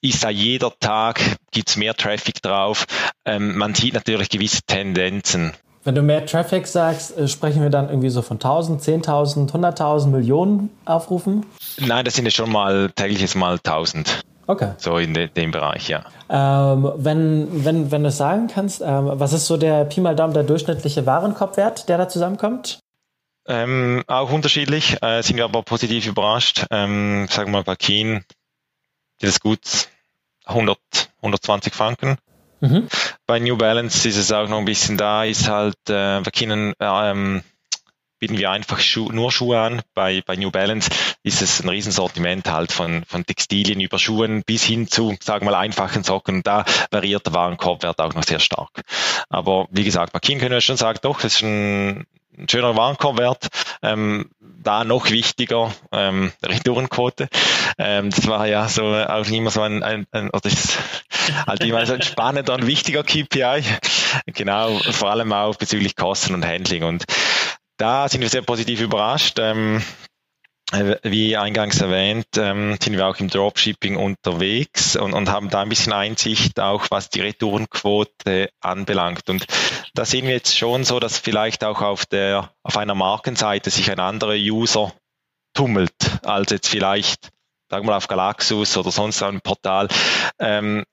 ist da jeder Tag, gibt's mehr Traffic drauf. Ähm, man sieht natürlich gewisse Tendenzen. Wenn du mehr Traffic sagst, äh, sprechen wir dann irgendwie so von 1000, 10.000, 100.000 Millionen Aufrufen? Nein, das sind ja schon mal tägliches mal 1000. Okay. So in de, dem Bereich, ja. Ähm, wenn, wenn, wenn du sagen kannst, ähm, was ist so der Pi mal Daumen der durchschnittliche Warenkorbwert, der da zusammenkommt? Ähm, auch unterschiedlich, äh, sind wir aber positiv überrascht. Ähm, sagen wir mal bei Keen, das gut 100, 120 Franken. Mhm. Bei New Balance ist es auch noch ein bisschen da, ist halt äh, bei Keen ähm, bieten wir einfach Schu nur Schuhe an. Bei, bei New Balance ist es ein Riesensortiment halt von, von Textilien über Schuhen bis hin zu, sagen wir mal, einfachen Socken. Da variiert der Warenkorbwert auch noch sehr stark. Aber wie gesagt, bei King können wir schon sagen, doch, das ist ein, ein schöner Warenkorbwert. Ähm, da noch wichtiger, ähm, Retourenquote. Ähm, das war ja so auch immer so ein, ein, ein oder ist halt immer so ein spannender und wichtiger KPI. Genau, vor allem auch bezüglich Kosten und Handling. Und da sind wir sehr positiv überrascht. Ähm, äh, wie eingangs erwähnt, ähm, sind wir auch im Dropshipping unterwegs und, und, haben da ein bisschen Einsicht auch, was die Retourenquote anbelangt. Und da sehen wir jetzt schon so, dass vielleicht auch auf der, auf einer Markenseite sich ein anderer User tummelt, als jetzt vielleicht, sagen wir mal, auf Galaxus oder sonst einem Portal, ähm,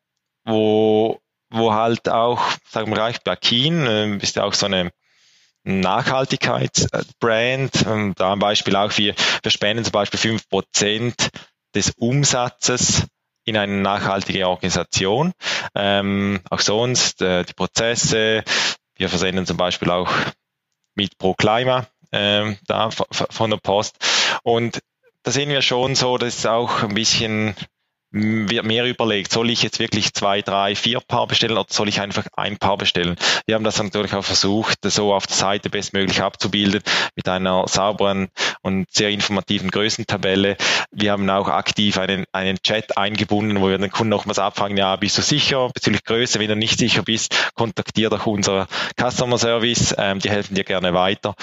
wo, wo halt auch, sagen wir gleich, Keen, äh, ist ja auch so eine Nachhaltigkeitsbrand. Ähm, da ein Beispiel auch, wir, wir spenden zum Beispiel fünf Prozent des Umsatzes in eine nachhaltige Organisation. Ähm, auch sonst äh, die Prozesse. Wir versenden zum Beispiel auch mit ProClima äh, da von der Post. Und da sehen wir schon so, dass es auch ein bisschen wird mehr überlegt, soll ich jetzt wirklich zwei, drei, vier Paar bestellen oder soll ich einfach ein Paar bestellen? Wir haben das natürlich auch versucht, so auf der Seite bestmöglich abzubilden mit einer sauberen und sehr informativen Größentabelle. Wir haben auch aktiv einen, einen Chat eingebunden, wo wir den Kunden nochmals abfragen, ja, bist du sicher bezüglich Größe? Wenn du nicht sicher bist, kontaktiere doch unser Customer Service, ähm, die helfen dir gerne weiter.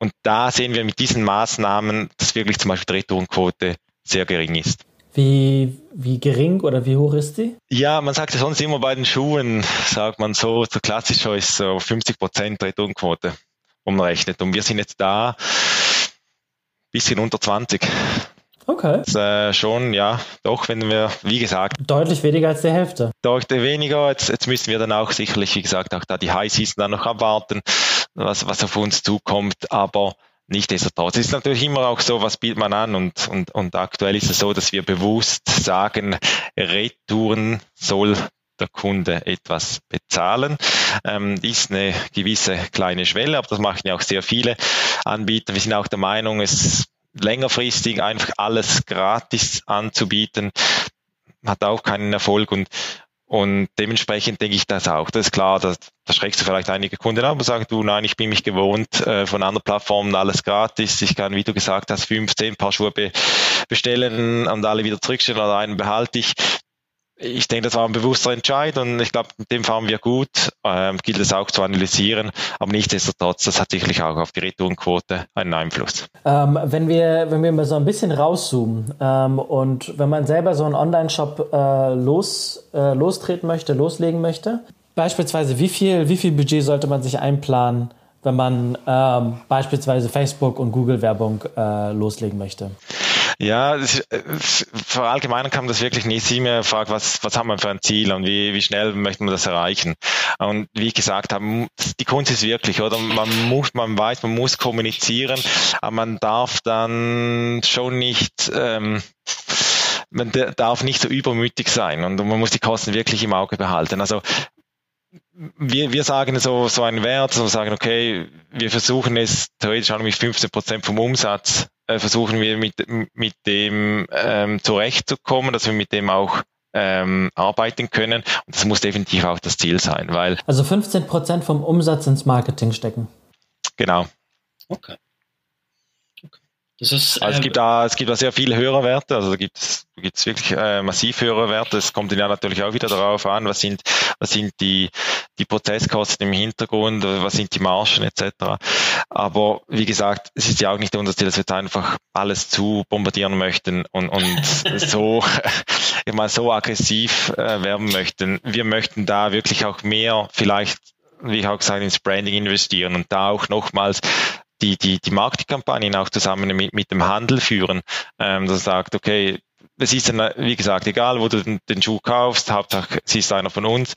Und da sehen wir mit diesen Maßnahmen, dass wirklich zum Beispiel die Retourenquote sehr gering ist. Wie, wie gering oder wie hoch ist die? Ja, man sagt ja sonst immer bei den Schuhen, sagt man so, so klassisch ist so 50 Prozent Returnquote umrechnet. Und wir sind jetzt da bisschen unter 20. Okay. Das, äh, schon, ja, doch, wenn wir, wie gesagt. Deutlich weniger als die Hälfte. Deutlich weniger. Jetzt, jetzt müssen wir dann auch sicherlich, wie gesagt, auch da die High Season dann noch abwarten, was, was auf uns zukommt. Aber Nichtsdestotrotz ist natürlich immer auch so, was bietet man an und, und, und aktuell ist es so, dass wir bewusst sagen, Retouren soll der Kunde etwas bezahlen. Ähm, ist eine gewisse kleine Schwelle, aber das machen ja auch sehr viele Anbieter. Wir sind auch der Meinung, es längerfristig einfach alles gratis anzubieten, hat auch keinen Erfolg und und dementsprechend denke ich das auch. Das ist klar, da, da schreckst du vielleicht einige Kunden ab und sagen, du, nein, ich bin mich gewohnt, äh, von anderen Plattformen alles gratis. Ich kann, wie du gesagt hast, 15 Paar Schuhe be bestellen und alle wieder zurückstellen oder einen behalte ich. Ich denke, das war ein bewusster Entscheid und ich glaube, mit dem fahren wir gut. Ähm, gilt es auch zu analysieren, aber nichtsdestotrotz, das hat sicherlich auch auf die Retourenquote einen Einfluss. Ähm, wenn wir wenn wir mal so ein bisschen rauszoomen ähm, und wenn man selber so einen Online-Shop äh, los äh, lostreten möchte, loslegen möchte, beispielsweise wie viel wie viel Budget sollte man sich einplanen? wenn man ähm, beispielsweise Facebook und Google Werbung äh, loslegen möchte? Ja, das, verallgemeinern kann man das wirklich nicht. Sie mir fragt, was, was haben wir für ein Ziel und wie, wie schnell möchten wir das erreichen? Und wie ich gesagt habe, die Kunst ist wirklich, oder? Man muss, man weiß, man muss kommunizieren, aber man darf dann schon nicht, ähm, man darf nicht so übermütig sein und man muss die Kosten wirklich im Auge behalten. Also wir, wir sagen so, so einen Wert, so sagen, okay, wir versuchen es theoretisch auch mit 15 Prozent vom Umsatz, äh, versuchen wir mit, mit dem ähm, zurechtzukommen, dass wir mit dem auch ähm, arbeiten können. Und das muss definitiv auch das Ziel sein, weil. Also 15 Prozent vom Umsatz ins Marketing stecken. Genau. Okay. Ist, also es gibt da, es gibt da sehr viele Hörerwerte, also da gibt es, gibt es wirklich äh, massiv Hörerwerte. Es kommt ja natürlich auch wieder darauf an, was sind, was sind die, die Prozesskosten im Hintergrund, was sind die Margen etc. Aber wie gesagt, es ist ja auch nicht unser Ziel, dass wir jetzt einfach alles zu bombardieren möchten und, und so, ich meine, so aggressiv äh, werben möchten. Wir möchten da wirklich auch mehr vielleicht wie ich auch gesagt, ins Branding investieren und da auch nochmals die, die, die Marketingkampagnen auch zusammen mit, mit dem Handel führen, ähm, dass sagt, okay, es ist dann, wie gesagt, egal, wo du den, den Schuh kaufst, Hauptsache, sie ist einer von uns.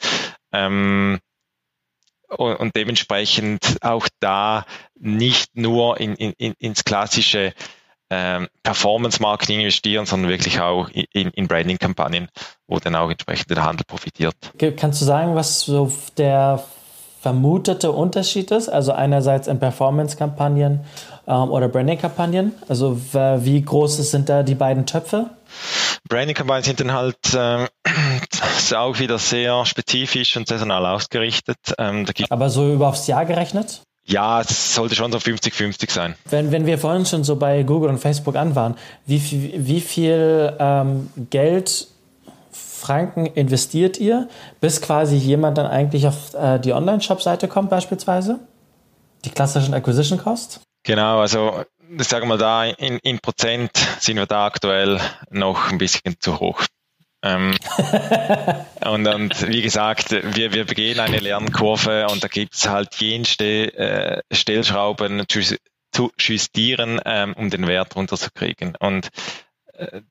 Ähm, und, und dementsprechend auch da nicht nur in, in, ins klassische ähm, Performance-Marketing investieren, sondern wirklich auch in, in Branding-Kampagnen, wo dann auch entsprechend der Handel profitiert. Kannst du sagen, was so der vermutete Unterschied ist. Also einerseits in Performance-Kampagnen ähm, oder Branding-Kampagnen. Also wie groß sind da die beiden Töpfe? Branding-Kampagnen sind dann halt äh, auch wieder sehr spezifisch und saisonal ausgerichtet. Ähm, Aber so über aufs Jahr gerechnet? Ja, es sollte schon so 50-50 sein. Wenn, wenn wir vorhin schon so bei Google und Facebook an waren, wie, viel, wie viel ähm, Geld Franken investiert ihr, bis quasi jemand dann eigentlich auf äh, die Online-Shop-Seite kommt beispielsweise? Die klassischen Acquisition Costs? Genau, also ich sage mal da, in, in Prozent sind wir da aktuell noch ein bisschen zu hoch. Ähm, und, und, wie gesagt, wir, wir begehen eine Lernkurve und da gibt es halt jenste äh, Stellschrauben zu, zu justieren, ähm, um den Wert runterzukriegen. Und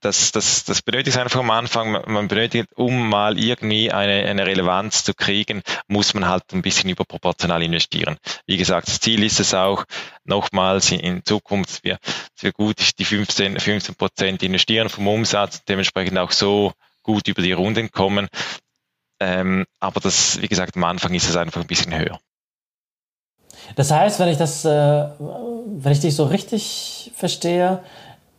das, das, das benötigt einfach am Anfang, man benötigt, um mal irgendwie eine, eine Relevanz zu kriegen, muss man halt ein bisschen überproportional investieren. Wie gesagt, das Ziel ist es auch, nochmals in, in Zukunft, wir, wir gut die 15, 15 Prozent investieren vom Umsatz, dementsprechend auch so gut über die Runden kommen. Ähm, aber das, wie gesagt, am Anfang ist es einfach ein bisschen höher. Das heißt, wenn ich das, äh, wenn ich dich so richtig verstehe,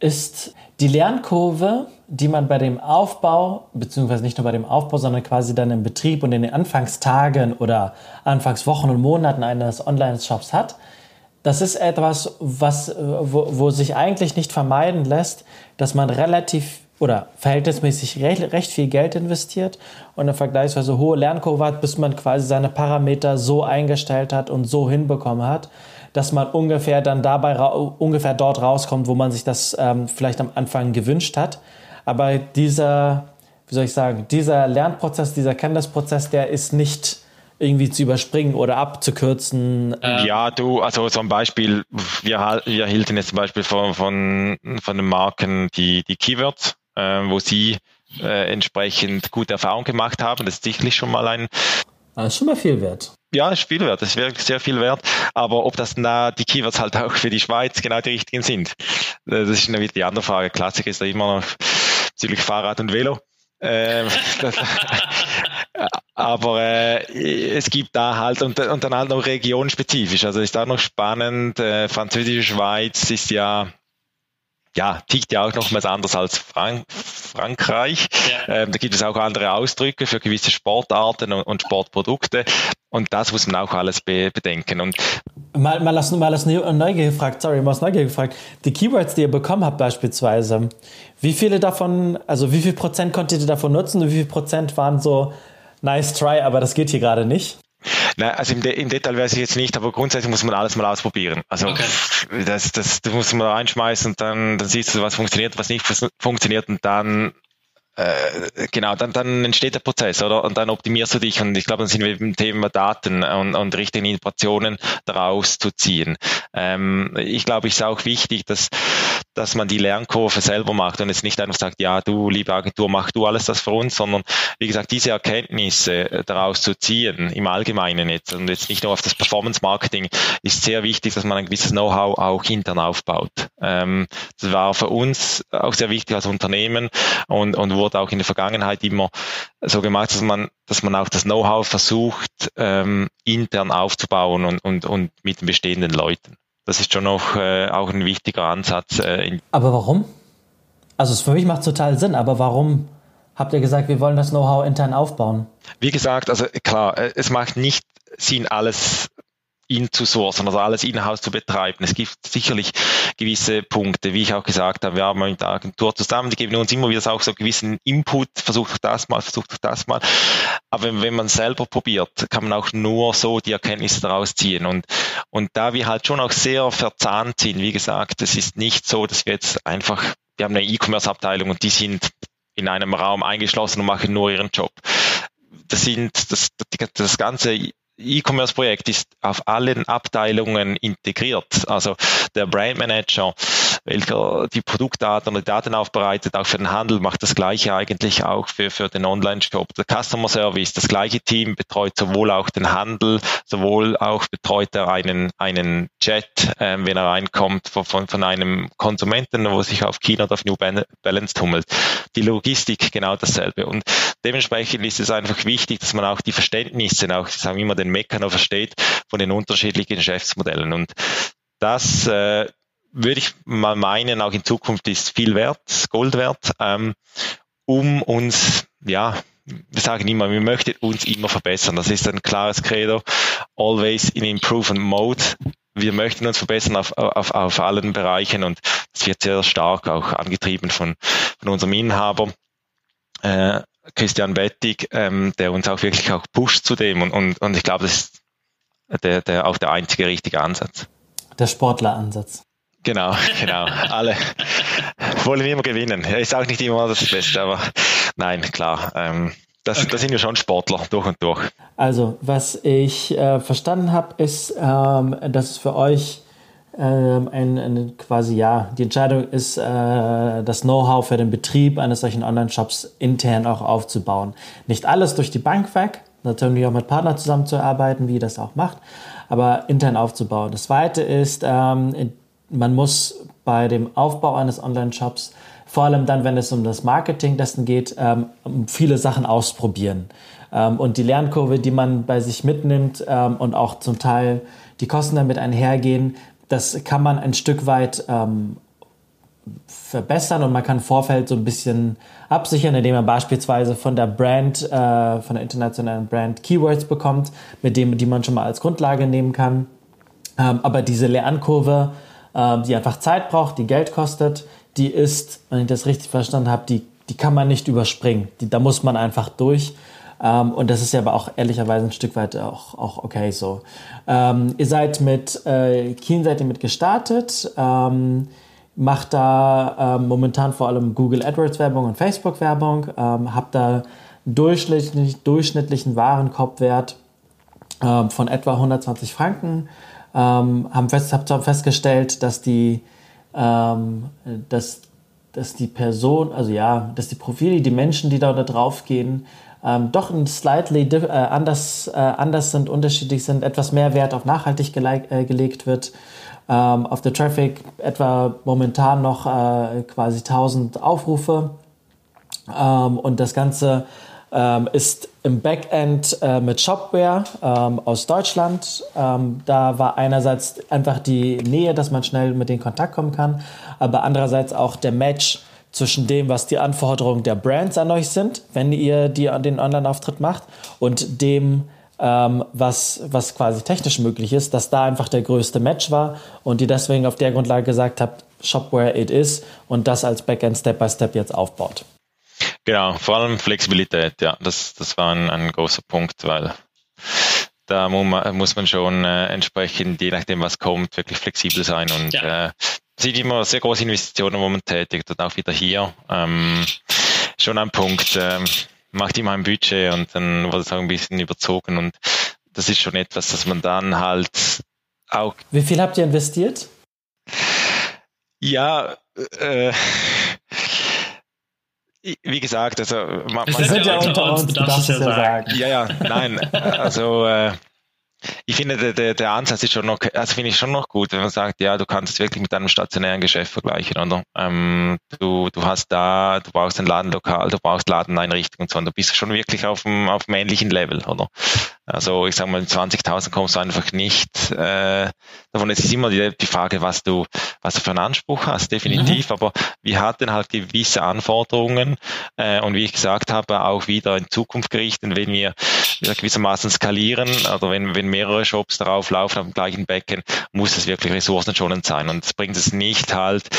ist die Lernkurve, die man bei dem Aufbau, beziehungsweise nicht nur bei dem Aufbau, sondern quasi dann im Betrieb und in den Anfangstagen oder Anfangswochen und Monaten eines Online-Shops hat, das ist etwas, was, wo, wo, sich eigentlich nicht vermeiden lässt, dass man relativ oder verhältnismäßig recht, recht viel Geld investiert und eine vergleichsweise hohe Lernkurve hat, bis man quasi seine Parameter so eingestellt hat und so hinbekommen hat, dass man ungefähr dann dabei ungefähr dort rauskommt, wo man sich das ähm, vielleicht am Anfang gewünscht hat. Aber dieser, wie soll ich sagen, dieser Lernprozess, dieser Kenntnisprozess, der ist nicht irgendwie zu überspringen oder abzukürzen. Äh ja, du, also zum Beispiel, wir, wir hielten jetzt zum Beispiel von, von, von den Marken die, die Keywords, äh, wo sie äh, entsprechend gute Erfahrungen gemacht haben. Das ist sicherlich schon mal ein. Das ist schon mal viel wert ja, ist viel wert, ist wirklich sehr viel wert. Aber ob das na die Keywords halt auch für die Schweiz genau die richtigen sind, äh, das ist wieder die andere Frage. Klassiker ist da immer noch natürlich Fahrrad und Velo. Ähm, das, aber äh, es gibt da halt und, und dann halt noch regionspezifisch. Also ist da noch spannend. Äh, französische Schweiz ist ja ja, tickt ja auch nochmals anders als Frank Frankreich. Ja. Ähm, da gibt es auch andere Ausdrücke für gewisse Sportarten und, und Sportprodukte. Und das muss man auch alles be bedenken. Und mal, mal, als, mal als Neugier gefragt, sorry, mal als Neugier gefragt, die Keywords, die ihr bekommen habt beispielsweise, wie viele davon, also wie viel Prozent konntet ihr davon nutzen und wie viel Prozent waren so nice try, aber das geht hier gerade nicht? Na, also im, De im, Detail weiß ich jetzt nicht, aber grundsätzlich muss man alles mal ausprobieren. Also okay. das, das, das muss man reinschmeißen und dann, dann siehst du, was funktioniert, was nicht funktioniert und dann äh, genau, dann, dann entsteht der Prozess, oder? Und dann optimierst du dich und ich glaube, dann sind wir im Thema Daten und, und richtigen Informationen daraus zu ziehen. Ähm, ich glaube, es ist auch wichtig, dass, dass man die Lernkurve selber macht und jetzt nicht einfach sagt, ja, du, liebe Agentur, mach du alles das für uns, sondern wie gesagt, diese Erkenntnisse daraus zu ziehen, im Allgemeinen jetzt und jetzt nicht nur auf das Performance Marketing, ist sehr wichtig, dass man ein gewisses Know-how auch intern aufbaut. Ähm, das war für uns auch sehr wichtig als Unternehmen und, und wurde auch in der Vergangenheit immer so gemacht, dass man, dass man auch das Know-how versucht, ähm, intern aufzubauen und, und, und mit den bestehenden Leuten. Das ist schon noch äh, auch ein wichtiger Ansatz. Äh, aber warum? Also für mich macht es total Sinn, aber warum habt ihr gesagt, wir wollen das Know-how intern aufbauen? Wie gesagt, also klar, äh, es macht nicht Sinn, alles in zu sourcen, also alles in-house zu betreiben. Es gibt sicherlich gewisse Punkte, wie ich auch gesagt habe, wir haben mit der Agentur zusammen, die geben uns immer wieder auch so gewissen Input, versucht das mal, versucht das mal. Aber wenn, wenn man selber probiert, kann man auch nur so die Erkenntnisse daraus ziehen. Und, und da wir halt schon auch sehr verzahnt sind, wie gesagt, es ist nicht so, dass wir jetzt einfach, wir haben eine E-Commerce-Abteilung und die sind in einem Raum eingeschlossen und machen nur ihren Job. Das sind, das, das ganze E-Commerce-Projekt ist auf allen Abteilungen integriert. Also der Brand Manager, welcher die Produktdaten und Daten aufbereitet, auch für den Handel, macht das Gleiche eigentlich auch für, für den Online-Shop. Der Customer Service, das gleiche Team betreut sowohl auch den Handel, sowohl auch betreut er einen, einen Chat, äh, wenn er reinkommt von, von, von einem Konsumenten, wo sich auf China oder auf New Balance tummelt. Die Logistik genau dasselbe. Und dementsprechend ist es einfach wichtig, dass man auch die Verständnisse, auch sagen wir immer den Mechanismus versteht von den unterschiedlichen Geschäftsmodellen. Und das äh, würde ich mal meinen, auch in Zukunft ist viel wert, Gold wert, ähm, um uns, ja, wir sagen immer, wir möchten uns immer verbessern. Das ist ein klares Credo. Always in improvement mode. Wir möchten uns verbessern auf, auf, auf allen Bereichen und das wird sehr stark auch angetrieben von, von unserem Inhaber. Äh, Christian Wettig, ähm, der uns auch wirklich auch pusht zu dem und, und, und ich glaube, das ist der, der, auch der einzige richtige Ansatz. Der Sportleransatz. Genau, genau. Alle wollen immer gewinnen. Ist auch nicht immer das Beste, aber nein, klar. Ähm, das, okay. das sind ja schon Sportler durch und durch. Also, was ich äh, verstanden habe, ist, ähm, dass es für euch ähm, ein, ein, quasi ja, die Entscheidung ist, äh, das Know-how für den Betrieb eines solchen Online-Shops intern auch aufzubauen. Nicht alles durch die Bank weg, natürlich auch mit Partnern zusammenzuarbeiten, wie ihr das auch macht, aber intern aufzubauen. Das zweite ist, ähm, man muss bei dem Aufbau eines Online-Shops, vor allem dann, wenn es um das Marketing-Testen geht, ähm, viele Sachen ausprobieren. Ähm, und die Lernkurve, die man bei sich mitnimmt ähm, und auch zum Teil die Kosten damit einhergehen, das kann man ein Stück weit ähm, verbessern und man kann Vorfeld so ein bisschen absichern, indem man beispielsweise von der Brand, äh, von der internationalen Brand Keywords bekommt, mit dem, die man schon mal als Grundlage nehmen kann. Ähm, aber diese Lernkurve, die einfach Zeit braucht, die Geld kostet, die ist, wenn ich das richtig verstanden habe, die, die kann man nicht überspringen. Die, da muss man einfach durch. Ähm, und das ist ja aber auch ehrlicherweise ein Stück weit auch, auch okay so. Ähm, ihr seid mit äh, Keen seid ihr mit gestartet, ähm, macht da ähm, momentan vor allem Google AdWords Werbung und Facebook Werbung, ähm, habt da durchschnittlich, durchschnittlichen Warenkorbwert ähm, von etwa 120 Franken. Haben fest, habt festgestellt, dass die, dass, dass die Person, also ja, dass die Profile, die Menschen, die da, da drauf gehen, ähm, doch ein slightly äh, anders, äh, anders sind, unterschiedlich sind, etwas mehr Wert auf nachhaltig gele äh, gelegt wird. Ähm, auf der Traffic etwa momentan noch äh, quasi 1000 Aufrufe. Ähm, und das Ganze ähm, ist im Backend äh, mit Shopware ähm, aus Deutschland. Ähm, da war einerseits einfach die Nähe, dass man schnell mit in Kontakt kommen kann, aber andererseits auch der Match zwischen dem, was die Anforderungen der Brands an euch sind, wenn ihr die, den Online-Auftritt macht, und dem, ähm, was, was quasi technisch möglich ist, dass da einfach der größte Match war und ihr deswegen auf der Grundlage gesagt habt, Shop where it is und das als Backend Step by Step jetzt aufbaut. Genau, vor allem Flexibilität, ja, das, das war ein, ein großer Punkt, weil da muss man schon äh, entsprechend, je nachdem was kommt, wirklich flexibel sein und ja. äh, sieht immer sehr große Investitionen, wo man tätigt und auch wieder hier ähm, schon ein Punkt, ähm, macht immer ein Budget und dann wurde es auch ein bisschen überzogen und das ist schon etwas, dass man dann halt auch. Wie viel habt ihr investiert? Ja, äh, wie gesagt, also man, man sind ja unter uns, darfst es ja sagen. Ja, ja, nein, also äh, ich finde, der, der Ansatz ist schon noch, also finde ich schon noch gut, wenn man sagt, ja, du kannst es wirklich mit einem stationären Geschäft vergleichen, oder? Ähm, du, du hast da, du brauchst ein Ladenlokal, du brauchst Ladeneinrichtung und so, und du bist schon wirklich auf dem, auf dem ähnlichen Level, oder? Also ich sage mal, 20.000 kommst du einfach nicht. Äh, davon ist es immer die, die Frage, was du, was du für einen Anspruch hast, definitiv. Mhm. Aber wir hatten halt gewisse Anforderungen äh, und wie ich gesagt habe, auch wieder in Zukunft gerichtet, wenn wir gewissermaßen skalieren oder wenn, wenn mehrere Shops darauf laufen auf dem gleichen Becken, muss es wirklich ressourcenschonend sein. Und es bringt es nicht halt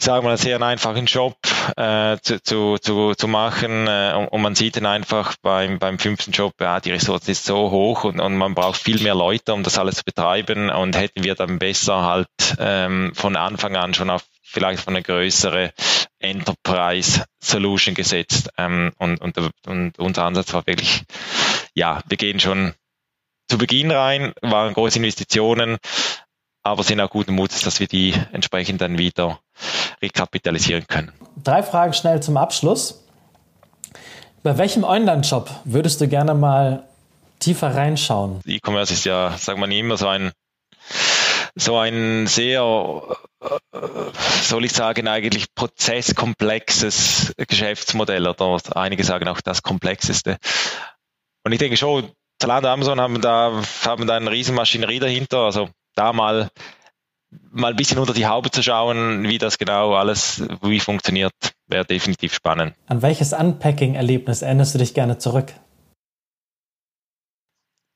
sagen wir mal, sehr einfachen Job äh, zu, zu, zu, zu machen äh, und, und man sieht dann einfach beim, beim fünften Job, ja, die Ressource ist so hoch und, und man braucht viel mehr Leute, um das alles zu betreiben und hätten wir dann besser halt ähm, von Anfang an schon auf vielleicht von einer größere Enterprise Solution gesetzt ähm, und, und, und unser Ansatz war wirklich, ja, wir gehen schon zu Beginn rein, waren große Investitionen, aber sind auch guten Mutes, dass wir die entsprechend dann wieder rekapitalisieren können. Drei Fragen schnell zum Abschluss. Bei welchem Online-Shop würdest du gerne mal tiefer reinschauen? E-Commerce ist ja, sagen wir nicht immer so ein so ein sehr, soll ich sagen, eigentlich prozesskomplexes Geschäftsmodell oder einige sagen auch das komplexeste. Und ich denke schon, Zalando Amazon haben da, haben da eine riesen Maschinerie dahinter. Also da mal mal ein bisschen unter die Haube zu schauen, wie das genau alles, wie funktioniert, wäre definitiv spannend. An welches Unpacking-Erlebnis erinnerst du dich gerne zurück?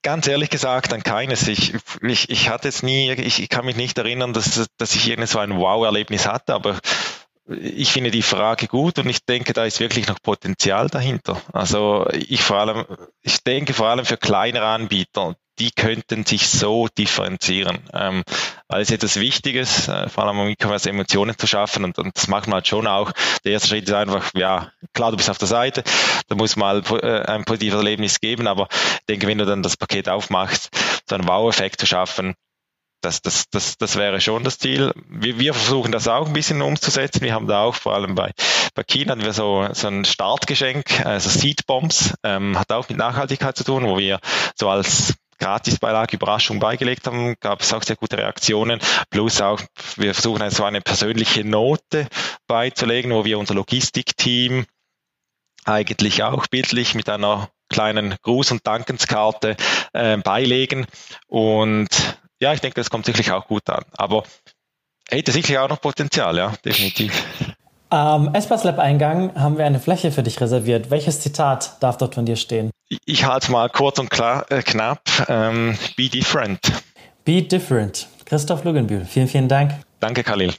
Ganz ehrlich gesagt, an keines. Ich, ich, ich hatte es nie, ich, ich kann mich nicht erinnern, dass, dass ich irgendwie so ein Wow-Erlebnis hatte, aber ich finde die Frage gut und ich denke, da ist wirklich noch Potenzial dahinter. Also ich vor allem, ich denke vor allem für kleinere Anbieter, die könnten sich so differenzieren, ähm, weil es etwas Wichtiges, äh, vor allem um E-Commerce Emotionen zu schaffen und, und das macht man halt schon auch. Der erste Schritt ist einfach, ja, klar, du bist auf der Seite, da muss mal äh, ein positives Erlebnis geben, aber ich denke, wenn du dann das Paket aufmachst, so einen Wow-Effekt zu schaffen, das, das, das, das wäre schon das Ziel. Wir, wir versuchen das auch ein bisschen umzusetzen. Wir haben da auch vor allem bei, bei China haben wir so, so ein Startgeschenk, also Seed Bombs, ähm, hat auch mit Nachhaltigkeit zu tun, wo wir so als Gratisbeilage Überraschung beigelegt haben, gab es auch sehr gute Reaktionen. Plus auch, wir versuchen so eine persönliche Note beizulegen, wo wir unser Logistikteam eigentlich auch bildlich mit einer kleinen Gruß- und Dankenskarte äh, beilegen. Und ja, ich denke, das kommt sicherlich auch gut an. Aber hätte sicherlich auch noch Potenzial, ja, definitiv. Am Espas Lab Eingang haben wir eine Fläche für dich reserviert. Welches Zitat darf dort von dir stehen? Ich halte mal kurz und klar, äh, knapp. Ähm, be different. Be different. Christoph Lugenbühl, vielen, vielen Dank. Danke, Khalil.